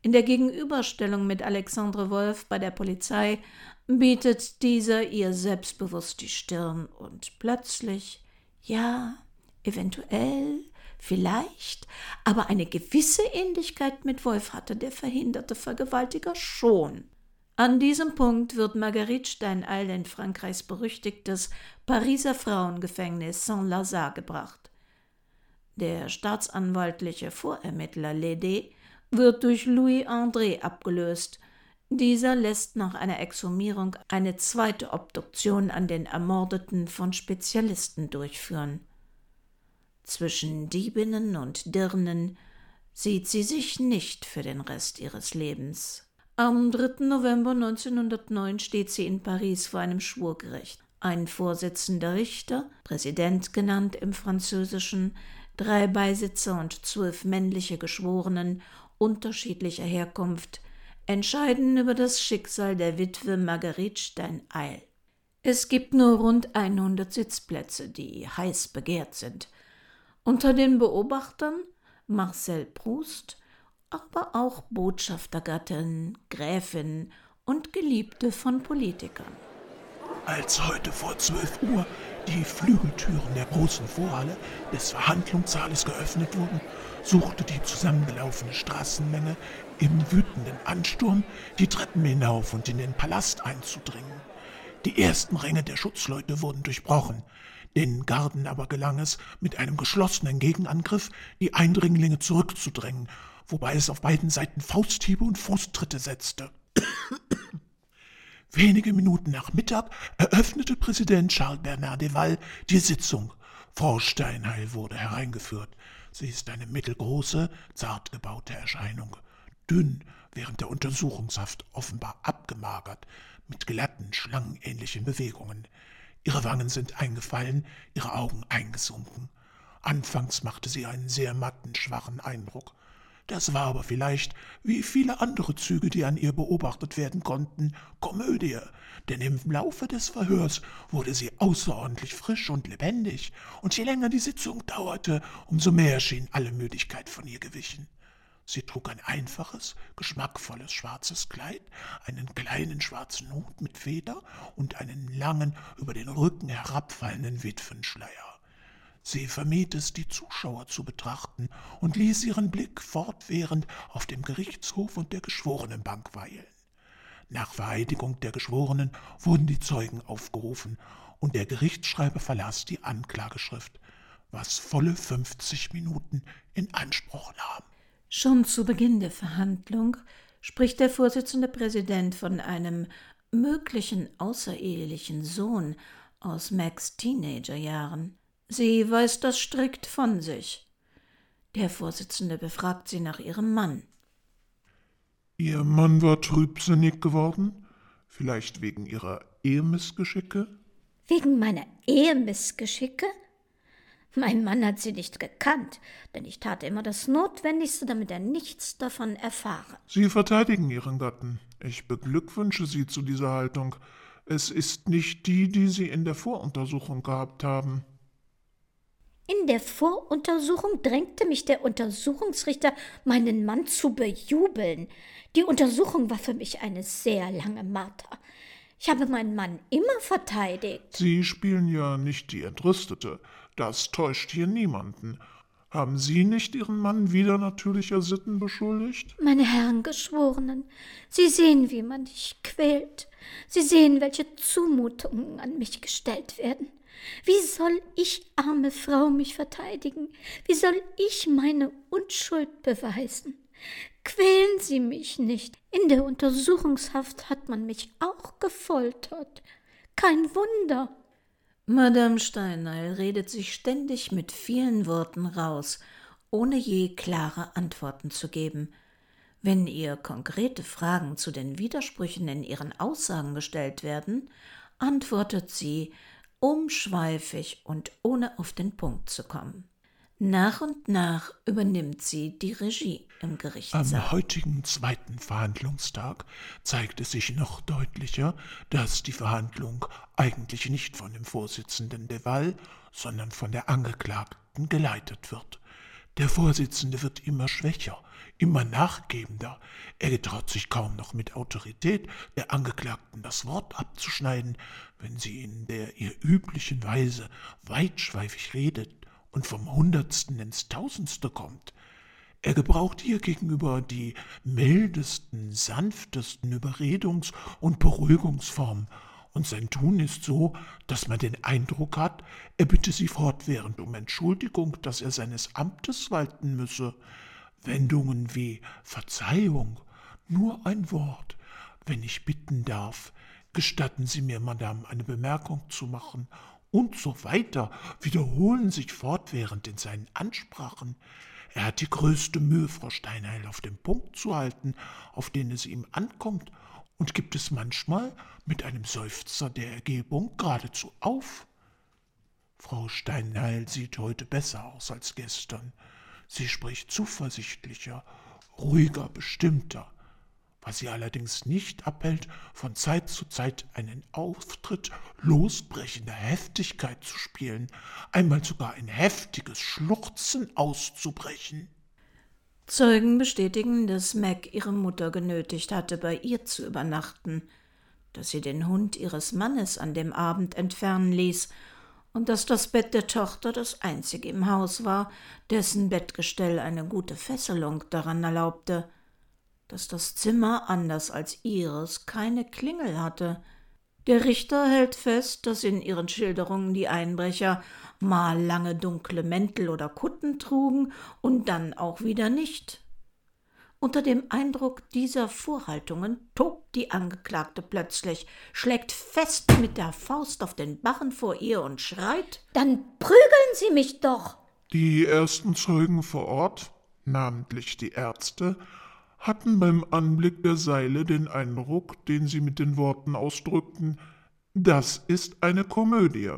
In der Gegenüberstellung mit Alexandre Wolf bei der Polizei bietet dieser ihr selbstbewusst die Stirn und plötzlich, ja, eventuell, vielleicht, aber eine gewisse Ähnlichkeit mit Wolf hatte der verhinderte Vergewaltiger schon. An diesem Punkt wird Marguerite Steineil in Frankreichs berüchtigtes Pariser Frauengefängnis Saint-Lazare gebracht. Der staatsanwaltliche Vorermittler Lédé wird durch Louis André abgelöst. Dieser lässt nach einer Exhumierung eine zweite Obduktion an den Ermordeten von Spezialisten durchführen. Zwischen Diebinnen und Dirnen sieht sie sich nicht für den Rest ihres Lebens. Am 3. November 1909 steht sie in Paris vor einem Schwurgericht. Ein Vorsitzender Richter, Präsident genannt im Französischen, drei Beisitzer und zwölf männliche Geschworenen unterschiedlicher Herkunft entscheiden über das Schicksal der Witwe Marguerite Stein-Eil. Es gibt nur rund 100 Sitzplätze, die heiß begehrt sind. Unter den Beobachtern Marcel Proust, aber auch Botschaftergattin, Gräfin und Geliebte von Politikern. Als heute vor zwölf Uhr die Flügeltüren der großen Vorhalle des Verhandlungssaales geöffnet wurden, suchte die zusammengelaufene Straßenmenge im wütenden Ansturm die Treppen hinauf und in den Palast einzudringen. Die ersten Ränge der Schutzleute wurden durchbrochen, den Garden aber gelang es, mit einem geschlossenen Gegenangriff die Eindringlinge zurückzudrängen wobei es auf beiden Seiten Fausthiebe und Fußtritte setzte. Wenige Minuten nach Mittag eröffnete Präsident Charles Bernard de Val die Sitzung. Frau Steinheil wurde hereingeführt. Sie ist eine mittelgroße, zart gebaute Erscheinung, dünn, während der Untersuchungshaft offenbar abgemagert, mit glatten, schlangenähnlichen Bewegungen. Ihre Wangen sind eingefallen, ihre Augen eingesunken. Anfangs machte sie einen sehr matten, schwachen Eindruck. Das war aber vielleicht, wie viele andere Züge, die an ihr beobachtet werden konnten, Komödie, denn im Laufe des Verhörs wurde sie außerordentlich frisch und lebendig, und je länger die Sitzung dauerte, umso mehr schien alle Müdigkeit von ihr gewichen. Sie trug ein einfaches, geschmackvolles schwarzes Kleid, einen kleinen schwarzen Hut mit Feder und einen langen, über den Rücken herabfallenden Witwenschleier. Sie vermied es, die Zuschauer zu betrachten und ließ ihren Blick fortwährend auf dem Gerichtshof und der Geschworenenbank weilen. Nach Vereidigung der Geschworenen wurden die Zeugen aufgerufen und der Gerichtsschreiber verlas die Anklageschrift, was volle fünfzig Minuten in Anspruch nahm. Schon zu Beginn der Verhandlung spricht der Vorsitzende Präsident von einem möglichen außerehelichen Sohn aus Max Teenagerjahren. Sie weist das strikt von sich. Der Vorsitzende befragt sie nach ihrem Mann. Ihr Mann war trübsinnig geworden? Vielleicht wegen Ihrer Ehemissgeschicke? Wegen meiner Ehemissgeschicke? Mein Mann hat sie nicht gekannt, denn ich tat immer das Notwendigste, damit er nichts davon erfahre. Sie verteidigen Ihren Gatten. Ich beglückwünsche Sie zu dieser Haltung. Es ist nicht die, die Sie in der Voruntersuchung gehabt haben. In der Voruntersuchung drängte mich der Untersuchungsrichter, meinen Mann zu bejubeln. Die Untersuchung war für mich eine sehr lange Marter. Ich habe meinen Mann immer verteidigt. Sie spielen ja nicht die Entrüstete. Das täuscht hier niemanden. Haben Sie nicht Ihren Mann wieder natürlicher Sitten beschuldigt? Meine Herren Geschworenen, Sie sehen, wie man dich quält. Sie sehen, welche Zumutungen an mich gestellt werden. Wie soll ich, arme Frau, mich verteidigen? Wie soll ich meine Unschuld beweisen? Quälen Sie mich nicht. In der Untersuchungshaft hat man mich auch gefoltert. Kein Wunder. Madame Steinheil redet sich ständig mit vielen Worten raus, ohne je klare Antworten zu geben. Wenn ihr konkrete Fragen zu den Widersprüchen in ihren Aussagen gestellt werden, antwortet sie umschweifig und ohne auf den Punkt zu kommen. Nach und nach übernimmt sie die Regie im Gerichtssaal. Am heutigen zweiten Verhandlungstag zeigt es sich noch deutlicher, dass die Verhandlung eigentlich nicht von dem Vorsitzenden de Waal, sondern von der Angeklagten geleitet wird. Der Vorsitzende wird immer schwächer, immer nachgebender. Er getraut sich kaum noch mit Autorität der Angeklagten das Wort abzuschneiden, wenn sie in der ihr üblichen Weise weitschweifig redet und vom Hundertsten ins Tausendste kommt. Er gebraucht hier gegenüber die mildesten, sanftesten Überredungs- und Beruhigungsformen, und sein Tun ist so, dass man den Eindruck hat, er bitte sie fortwährend um Entschuldigung, dass er seines Amtes walten müsse. Wendungen wie Verzeihung, nur ein Wort, wenn ich bitten darf, gestatten Sie mir, Madame, eine Bemerkung zu machen, und so weiter wiederholen sich fortwährend in seinen Ansprachen. Er hat die größte Mühe, Frau Steinheil auf den Punkt zu halten, auf den es ihm ankommt, und gibt es manchmal mit einem Seufzer der Ergebung geradezu auf. Frau Steinheil sieht heute besser aus als gestern. Sie spricht zuversichtlicher, ruhiger, bestimmter, was sie allerdings nicht abhält, von Zeit zu Zeit einen Auftritt losbrechender Heftigkeit zu spielen, einmal sogar ein heftiges Schluchzen auszubrechen. Zeugen bestätigen, dass Mac ihre Mutter genötigt hatte, bei ihr zu übernachten, dass sie den Hund ihres Mannes an dem Abend entfernen ließ und dass das Bett der Tochter das einzige im Haus war, dessen Bettgestell eine gute Fesselung daran erlaubte, dass das Zimmer anders als ihres keine Klingel hatte. Der Richter hält fest, dass in ihren Schilderungen die Einbrecher mal lange dunkle Mäntel oder Kutten trugen und dann auch wieder nicht. Unter dem Eindruck dieser Vorhaltungen tobt die Angeklagte plötzlich, schlägt fest mit der Faust auf den Barren vor ihr und schreit Dann prügeln Sie mich doch. Die ersten Zeugen vor Ort, namentlich die Ärzte, hatten beim Anblick der Seile den Eindruck, den sie mit den Worten ausdrückten, das ist eine Komödie.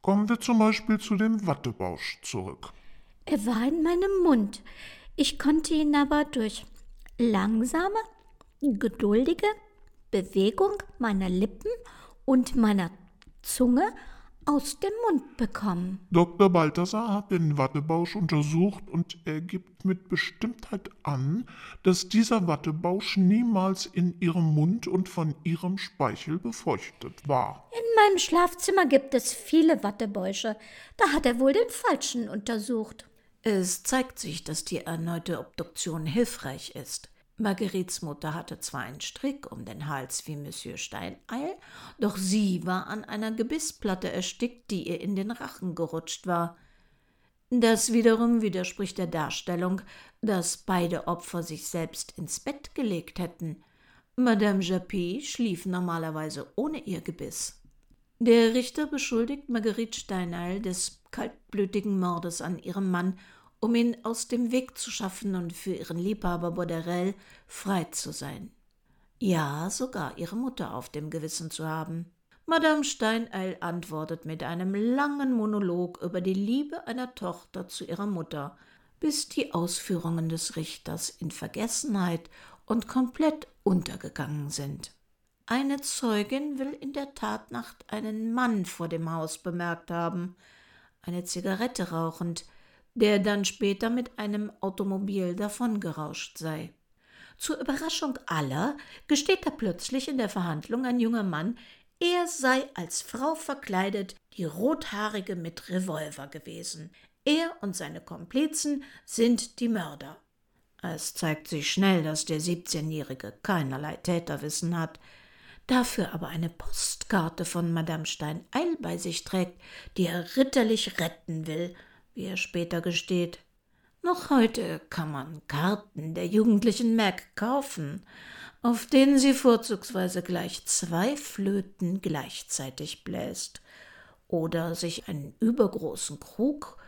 Kommen wir zum Beispiel zu dem Wattebausch zurück. Er war in meinem Mund. Ich konnte ihn aber durch langsame, geduldige Bewegung meiner Lippen und meiner Zunge aus dem Mund bekommen. Dr. Balthasar hat den Wattebausch untersucht und er gibt mit Bestimmtheit an, dass dieser Wattebausch niemals in ihrem Mund und von ihrem Speichel befeuchtet war. In meinem Schlafzimmer gibt es viele Wattebäusche. Da hat er wohl den falschen untersucht. Es zeigt sich, dass die erneute Obduktion hilfreich ist. Marguerites Mutter hatte zwar einen Strick um den Hals wie Monsieur Steineil, doch sie war an einer Gebissplatte erstickt, die ihr in den Rachen gerutscht war. Das wiederum widerspricht der Darstellung, dass beide Opfer sich selbst ins Bett gelegt hätten. Madame Japy schlief normalerweise ohne ihr Gebiss. Der Richter beschuldigt Marguerite Steineil des kaltblütigen Mordes an ihrem Mann um ihn aus dem Weg zu schaffen und für ihren Liebhaber Bauderell frei zu sein. Ja, sogar ihre Mutter auf dem Gewissen zu haben. Madame Steineil antwortet mit einem langen Monolog über die Liebe einer Tochter zu ihrer Mutter, bis die Ausführungen des Richters in Vergessenheit und komplett untergegangen sind. Eine Zeugin will in der Tatnacht einen Mann vor dem Haus bemerkt haben, eine Zigarette rauchend, der dann später mit einem Automobil davongerauscht sei. Zur Überraschung aller gesteht da plötzlich in der Verhandlung ein junger Mann, er sei als Frau verkleidet die Rothaarige mit Revolver gewesen. Er und seine Komplizen sind die Mörder. Es zeigt sich schnell, dass der 17-Jährige keinerlei Täterwissen hat, dafür aber eine Postkarte von Madame Stein-Eil bei sich trägt, die er ritterlich retten will wie er später gesteht. Noch heute kann man Karten der jugendlichen Mac kaufen, auf denen sie vorzugsweise gleich zwei Flöten gleichzeitig bläst oder sich einen übergroßen Krug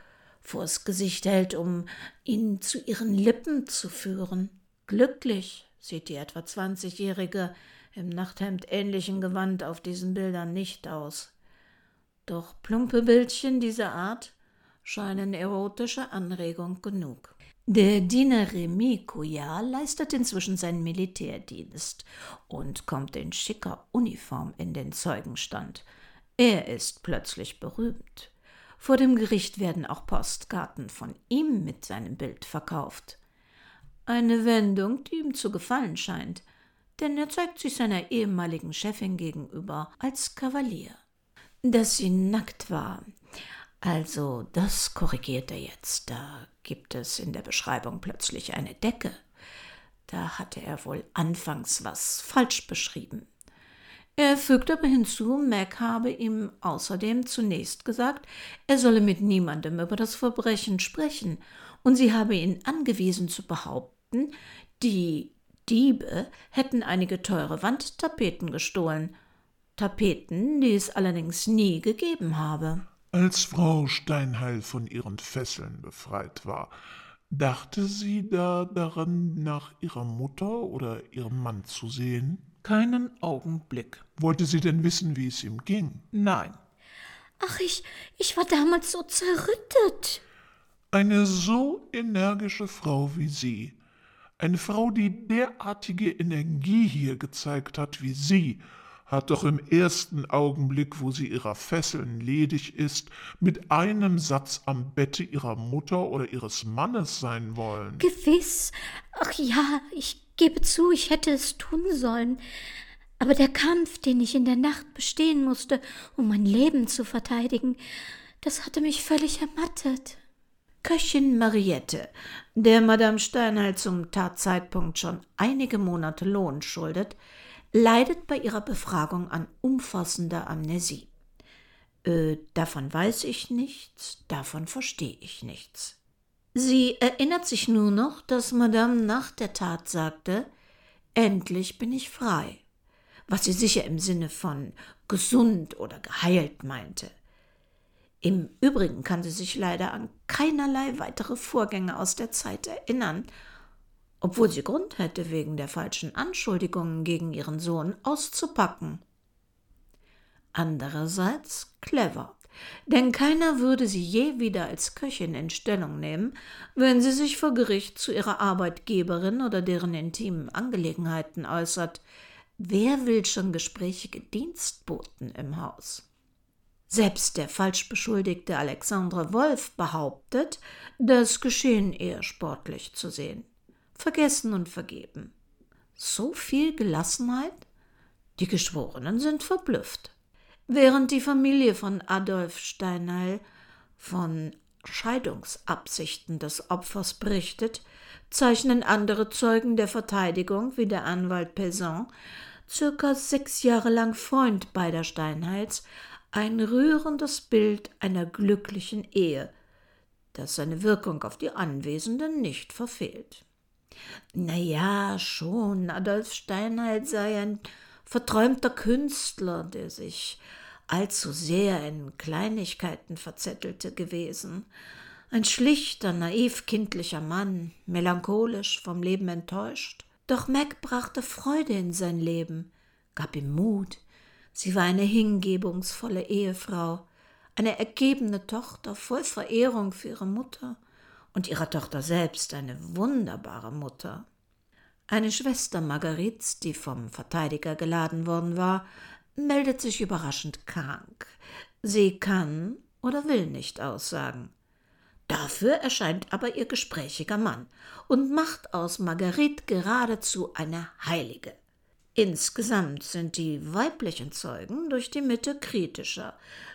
vors Gesicht hält, um ihn zu ihren Lippen zu führen. Glücklich sieht die etwa zwanzigjährige im Nachthemd ähnlichen Gewand auf diesen Bildern nicht aus. Doch plumpe Bildchen dieser Art scheinen erotische Anregung genug. Der Diener Remy Couillard leistet inzwischen seinen Militärdienst und kommt in schicker Uniform in den Zeugenstand. Er ist plötzlich berühmt. Vor dem Gericht werden auch Postkarten von ihm mit seinem Bild verkauft. Eine Wendung, die ihm zu gefallen scheint, denn er zeigt sich seiner ehemaligen Chefin gegenüber als Kavalier. Dass sie nackt war, also, das korrigiert er jetzt. Da gibt es in der Beschreibung plötzlich eine Decke. Da hatte er wohl anfangs was falsch beschrieben. Er fügt aber hinzu, Mac habe ihm außerdem zunächst gesagt, er solle mit niemandem über das Verbrechen sprechen, und sie habe ihn angewiesen zu behaupten, die Diebe hätten einige teure Wandtapeten gestohlen, Tapeten, die es allerdings nie gegeben habe. Als Frau Steinheil von ihren Fesseln befreit war, dachte sie da daran, nach ihrer Mutter oder ihrem Mann zu sehen? Keinen Augenblick. Wollte sie denn wissen, wie es ihm ging? Nein. Ach, ich, ich war damals so zerrüttet. Eine so energische Frau wie Sie, eine Frau, die derartige Energie hier gezeigt hat wie Sie hat doch im ersten Augenblick, wo sie ihrer Fesseln ledig ist, mit einem Satz am Bette ihrer Mutter oder ihres Mannes sein wollen. Gewiss. Ach ja, ich gebe zu, ich hätte es tun sollen. Aber der Kampf, den ich in der Nacht bestehen musste, um mein Leben zu verteidigen, das hatte mich völlig ermattet. Köchin Mariette, der Madame Steinheil zum Tatzeitpunkt schon einige Monate Lohn schuldet, leidet bei ihrer Befragung an umfassender Amnesie. Äh, davon weiß ich nichts, davon verstehe ich nichts. Sie erinnert sich nur noch, dass Madame nach der Tat sagte, endlich bin ich frei, was sie sicher im Sinne von gesund oder geheilt meinte. Im Übrigen kann sie sich leider an keinerlei weitere Vorgänge aus der Zeit erinnern obwohl sie Grund hätte, wegen der falschen Anschuldigungen gegen ihren Sohn auszupacken. Andererseits clever, Denn keiner würde sie je wieder als Köchin in Stellung nehmen, wenn sie sich vor Gericht zu ihrer Arbeitgeberin oder deren intimen Angelegenheiten äußert. Wer will schon gesprächige Dienstboten im Haus? Selbst der falsch beschuldigte Alexandre Wolf behauptet, das Geschehen eher sportlich zu sehen. Vergessen und vergeben. So viel Gelassenheit? Die Geschworenen sind verblüfft. Während die Familie von Adolf Steinheil von Scheidungsabsichten des Opfers berichtet, zeichnen andere Zeugen der Verteidigung, wie der Anwalt Pezon, circa sechs Jahre lang Freund beider Steinheils, ein rührendes Bild einer glücklichen Ehe, das seine Wirkung auf die Anwesenden nicht verfehlt. Na ja, schon, Adolf Steinheil sei ein verträumter Künstler, der sich allzu sehr in Kleinigkeiten verzettelte gewesen. Ein schlichter, naiv kindlicher Mann, melancholisch, vom Leben enttäuscht. Doch Mac brachte Freude in sein Leben, gab ihm Mut. Sie war eine hingebungsvolle Ehefrau, eine ergebene Tochter voll Verehrung für ihre Mutter und ihrer Tochter selbst eine wunderbare Mutter. Eine Schwester Marguerites, die vom Verteidiger geladen worden war, meldet sich überraschend krank. Sie kann oder will nicht aussagen. Dafür erscheint aber ihr gesprächiger Mann und macht aus Marguerite geradezu eine Heilige. Insgesamt sind die weiblichen Zeugen durch die Mitte kritischer,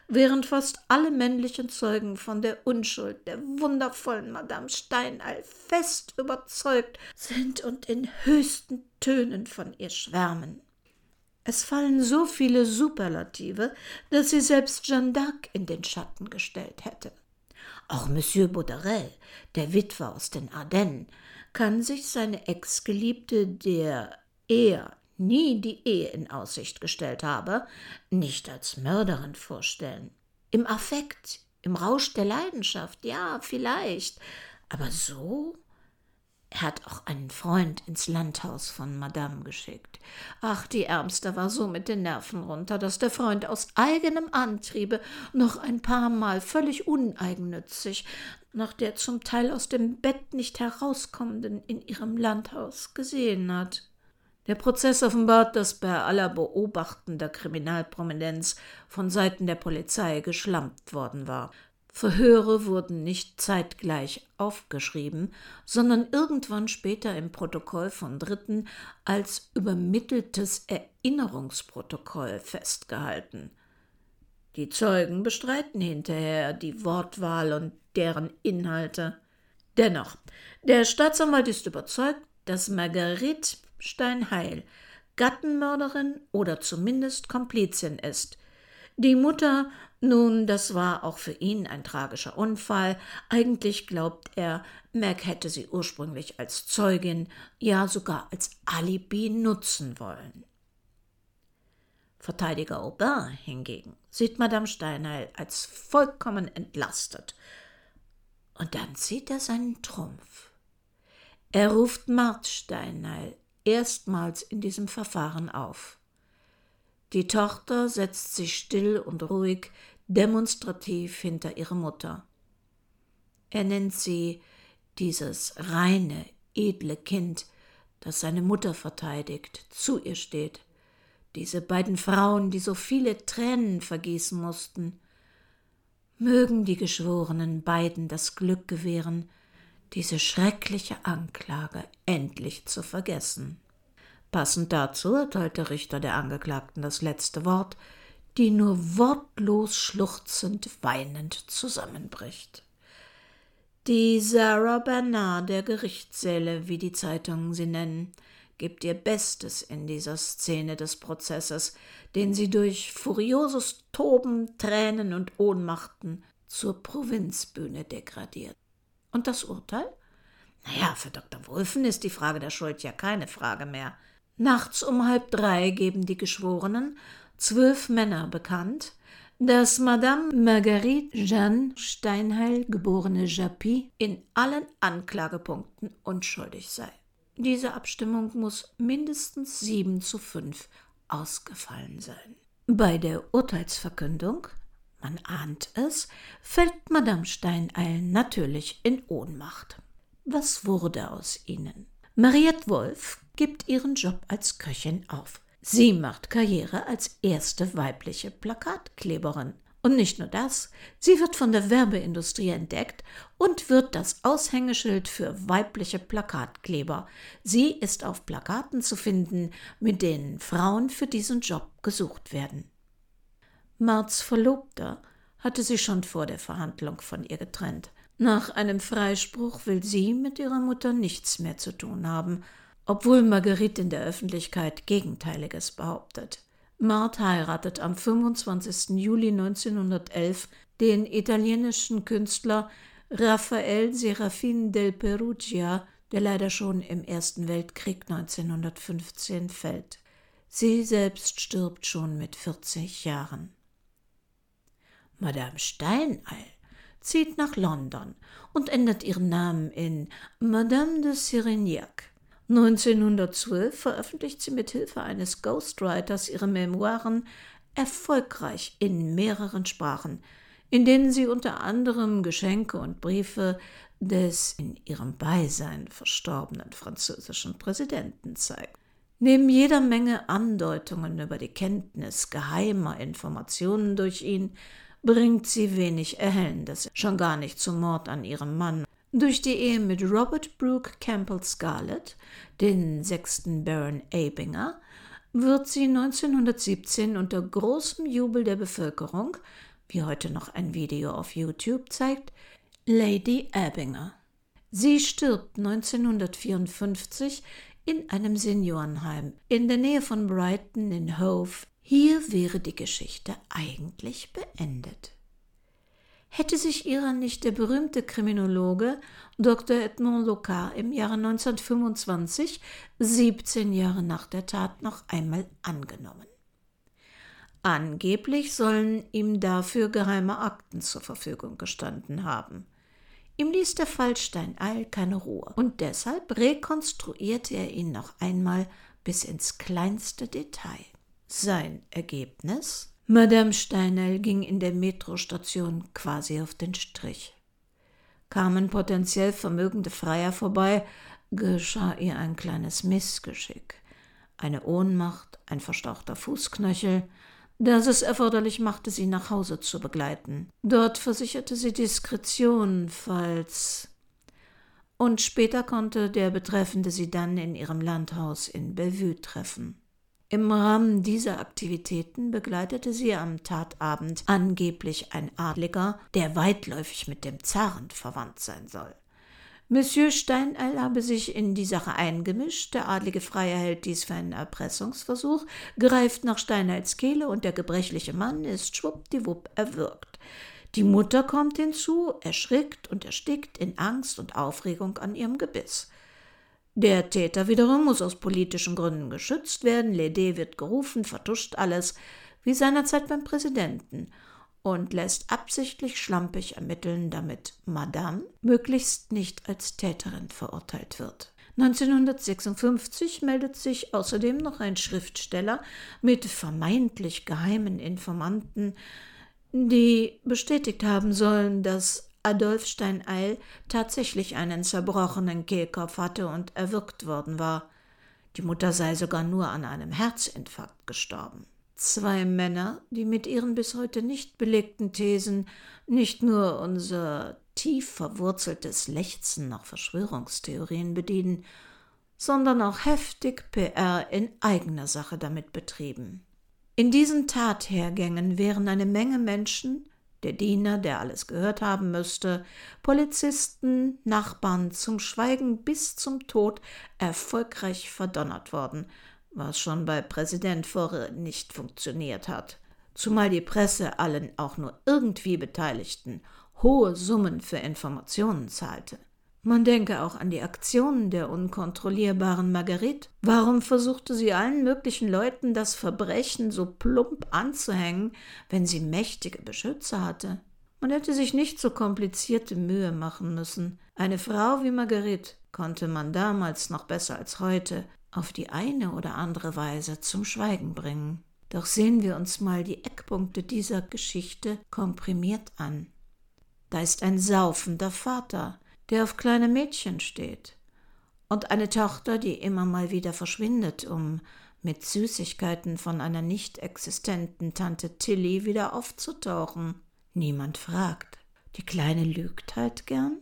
während fast alle männlichen Zeugen von der Unschuld der wundervollen Madame Steinall fest überzeugt sind und in höchsten Tönen von ihr schwärmen. Es fallen so viele Superlative, dass sie selbst Jeanne d'Arc in den Schatten gestellt hätte. Auch Monsieur Bauderel, der Witwer aus den Ardennen, kann sich seine Ex-Geliebte, der eher nie die Ehe in Aussicht gestellt habe, nicht als Mörderin vorstellen. Im Affekt, im Rausch der Leidenschaft, ja, vielleicht, aber so? Er hat auch einen Freund ins Landhaus von Madame geschickt. Ach, die Ärmste war so mit den Nerven runter, dass der Freund aus eigenem Antriebe noch ein paar Mal völlig uneigennützig nach der zum Teil aus dem Bett nicht herauskommenden in ihrem Landhaus gesehen hat. Der Prozess offenbart, dass bei aller Beobachten der Kriminalprominenz von Seiten der Polizei geschlampt worden war. Verhöre wurden nicht zeitgleich aufgeschrieben, sondern irgendwann später im Protokoll von Dritten als übermitteltes Erinnerungsprotokoll festgehalten. Die Zeugen bestreiten hinterher die Wortwahl und deren Inhalte. Dennoch, der Staatsanwalt ist überzeugt, dass Marguerite Steinheil Gattenmörderin oder zumindest Komplizin ist. Die Mutter, nun, das war auch für ihn ein tragischer Unfall. Eigentlich glaubt er, Mac hätte sie ursprünglich als Zeugin, ja sogar als Alibi nutzen wollen. Verteidiger Aubin hingegen sieht Madame Steinheil als vollkommen entlastet. Und dann zieht er seinen Trumpf. Er ruft Mart Steinheil erstmals in diesem Verfahren auf. Die Tochter setzt sich still und ruhig, demonstrativ hinter ihre Mutter. Er nennt sie dieses reine, edle Kind, das seine Mutter verteidigt, zu ihr steht. Diese beiden Frauen, die so viele Tränen vergießen mussten. Mögen die Geschworenen beiden das Glück gewähren, diese schreckliche Anklage endlich zu vergessen. Passend dazu erteilt der Richter der Angeklagten das letzte Wort, die nur wortlos schluchzend weinend zusammenbricht. Die Sarah Bernard der Gerichtssäle, wie die Zeitungen sie nennen, gibt ihr Bestes in dieser Szene des Prozesses, den sie durch furioses Toben, Tränen und Ohnmachten zur Provinzbühne degradiert. Und das Urteil? Naja, für Dr. Wulfen ist die Frage der Schuld ja keine Frage mehr. Nachts um halb drei geben die Geschworenen, zwölf Männer bekannt, dass Madame Marguerite Jeanne Steinheil, geborene Japy, in allen Anklagepunkten unschuldig sei. Diese Abstimmung muss mindestens sieben zu fünf ausgefallen sein. Bei der Urteilsverkündung man ahnt es, fällt Madame Steineil natürlich in Ohnmacht. Was wurde aus ihnen? Mariette Wolf gibt ihren Job als Köchin auf. Sie macht Karriere als erste weibliche Plakatkleberin. Und nicht nur das, sie wird von der Werbeindustrie entdeckt und wird das Aushängeschild für weibliche Plakatkleber. Sie ist auf Plakaten zu finden, mit denen Frauen für diesen Job gesucht werden. Marts Verlobter hatte sie schon vor der Verhandlung von ihr getrennt. Nach einem Freispruch will sie mit ihrer Mutter nichts mehr zu tun haben, obwohl Marguerite in der Öffentlichkeit Gegenteiliges behauptet. Mart heiratet am 25. Juli 1911 den italienischen Künstler Raphael Serafin del Perugia, der leider schon im Ersten Weltkrieg 1915 fällt. Sie selbst stirbt schon mit 40 Jahren. Madame Steineil zieht nach London und ändert ihren Namen in Madame de Sirignac. 1912 veröffentlicht sie mit Hilfe eines Ghostwriters ihre Memoiren erfolgreich in mehreren Sprachen, in denen sie unter anderem Geschenke und Briefe des in ihrem Beisein verstorbenen französischen Präsidenten zeigt. Neben jeder Menge Andeutungen über die Kenntnis geheimer Informationen durch ihn bringt sie wenig Erhellendes, schon gar nicht zum Mord an ihrem Mann durch die Ehe mit Robert Brooke Campbell Scarlett, den sechsten Baron Abinger, wird sie 1917 unter großem Jubel der Bevölkerung, wie heute noch ein Video auf YouTube zeigt, Lady Abinger. Sie stirbt 1954 in einem Seniorenheim in der Nähe von Brighton in Hove. Hier wäre die Geschichte eigentlich beendet hätte sich ihrer nicht der berühmte Kriminologe Dr. Edmond Locard im Jahre 1925, 17 Jahre nach der Tat, noch einmal angenommen. Angeblich sollen ihm dafür geheime Akten zur Verfügung gestanden haben. Ihm ließ der Fallstein Eil keine Ruhe und deshalb rekonstruierte er ihn noch einmal bis ins kleinste Detail. Sein Ergebnis? Madame Steinel ging in der Metrostation quasi auf den Strich. Kamen potenziell vermögende Freier vorbei, geschah ihr ein kleines Missgeschick. Eine Ohnmacht, ein verstauchter Fußknöchel, das es erforderlich machte, sie nach Hause zu begleiten. Dort versicherte sie Diskretion, falls. Und später konnte der Betreffende sie dann in ihrem Landhaus in Bellevue treffen. Im Rahmen dieser Aktivitäten begleitete sie am Tatabend angeblich ein Adliger, der weitläufig mit dem Zaren verwandt sein soll. Monsieur Steineil habe sich in die Sache eingemischt, der adlige Freier hält dies für einen Erpressungsversuch, greift nach Steineils Kehle und der gebrechliche Mann ist schwuppdiwupp erwürgt. Die Mutter kommt hinzu, erschrickt und erstickt in Angst und Aufregung an ihrem Gebiss. Der Täter wiederum muss aus politischen Gründen geschützt werden. Lede wird gerufen, vertuscht alles, wie seinerzeit beim Präsidenten, und lässt absichtlich schlampig ermitteln, damit Madame möglichst nicht als Täterin verurteilt wird. 1956 meldet sich außerdem noch ein Schriftsteller mit vermeintlich geheimen Informanten, die bestätigt haben sollen, dass Adolf Steineil tatsächlich einen zerbrochenen Kehlkopf hatte und erwürgt worden war. Die Mutter sei sogar nur an einem Herzinfarkt gestorben. Zwei Männer, die mit ihren bis heute nicht belegten Thesen nicht nur unser tief verwurzeltes Lechzen nach Verschwörungstheorien bedienen, sondern auch heftig PR in eigener Sache damit betrieben. In diesen Tathergängen wären eine Menge Menschen der Diener, der alles gehört haben müsste, Polizisten, Nachbarn zum Schweigen bis zum Tod erfolgreich verdonnert worden, was schon bei Präsident Vorre nicht funktioniert hat, zumal die Presse allen auch nur irgendwie Beteiligten hohe Summen für Informationen zahlte. Man denke auch an die Aktionen der unkontrollierbaren Marguerite. Warum versuchte sie allen möglichen Leuten das Verbrechen so plump anzuhängen, wenn sie mächtige Beschützer hatte? Man hätte sich nicht so komplizierte Mühe machen müssen. Eine Frau wie Marguerite konnte man damals noch besser als heute auf die eine oder andere Weise zum Schweigen bringen. Doch sehen wir uns mal die Eckpunkte dieser Geschichte komprimiert an. Da ist ein saufender Vater, der auf kleine Mädchen steht, und eine Tochter, die immer mal wieder verschwindet, um mit Süßigkeiten von einer nicht existenten Tante Tilly wieder aufzutauchen. Niemand fragt. Die Kleine lügt halt gern.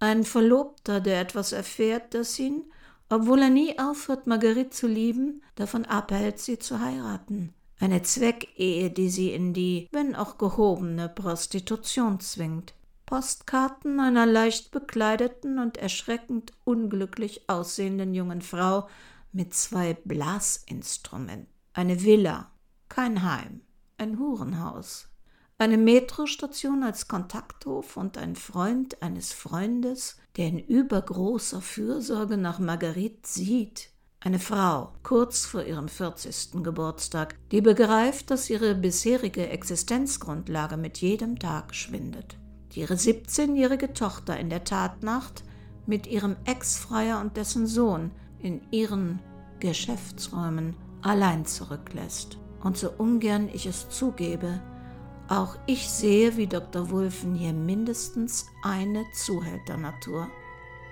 Ein Verlobter, der etwas erfährt, das ihn, obwohl er nie aufhört, Marguerite zu lieben, davon abhält, sie zu heiraten. Eine Zweckehe, die sie in die, wenn auch gehobene, Prostitution zwingt. Postkarten einer leicht bekleideten und erschreckend unglücklich aussehenden jungen Frau mit zwei Blasinstrumenten. Eine Villa, kein Heim, ein Hurenhaus. Eine Metrostation als Kontakthof und ein Freund eines Freundes, der in übergroßer Fürsorge nach Marguerite sieht. Eine Frau, kurz vor ihrem 40. Geburtstag, die begreift, dass ihre bisherige Existenzgrundlage mit jedem Tag schwindet ihre 17-jährige Tochter in der Tatnacht mit ihrem Ex-Freier und dessen Sohn in ihren Geschäftsräumen allein zurücklässt. Und so ungern ich es zugebe, auch ich sehe wie Dr. Wulfen hier mindestens eine Zuhälternatur.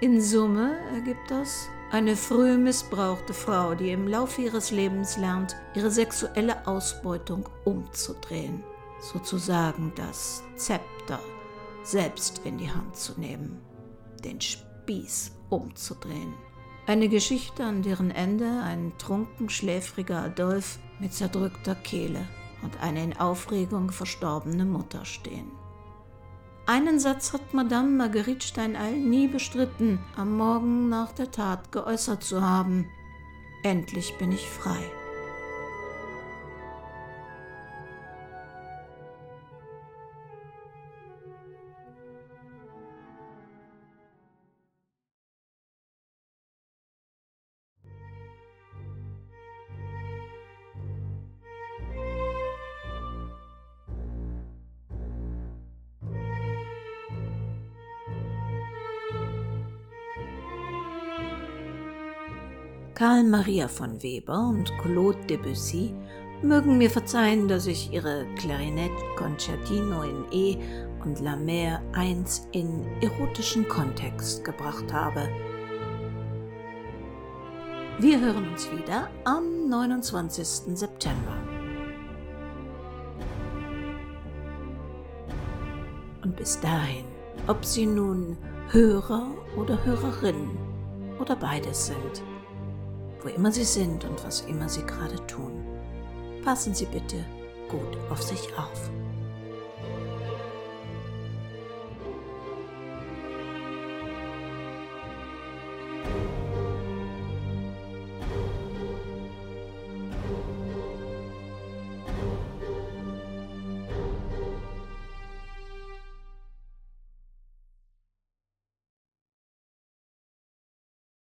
In Summe ergibt das eine früh missbrauchte Frau, die im Laufe ihres Lebens lernt, ihre sexuelle Ausbeutung umzudrehen, sozusagen das Zepter selbst in die Hand zu nehmen, den Spieß umzudrehen. Eine Geschichte, an deren Ende ein trunken schläfriger Adolf mit zerdrückter Kehle und eine in Aufregung verstorbene Mutter stehen. Einen Satz hat Madame Marguerite Steinall nie bestritten, am Morgen nach der Tat geäußert zu haben. Endlich bin ich frei. Karl Maria von Weber und Claude Debussy mögen mir verzeihen, dass ich ihre Klarinette Concertino in E und La Mer 1 in erotischen Kontext gebracht habe. Wir hören uns wieder am 29. September. Und bis dahin, ob Sie nun Hörer oder Hörerin oder beides sind, wo immer Sie sind und was immer Sie gerade tun. Passen Sie bitte gut auf sich auf.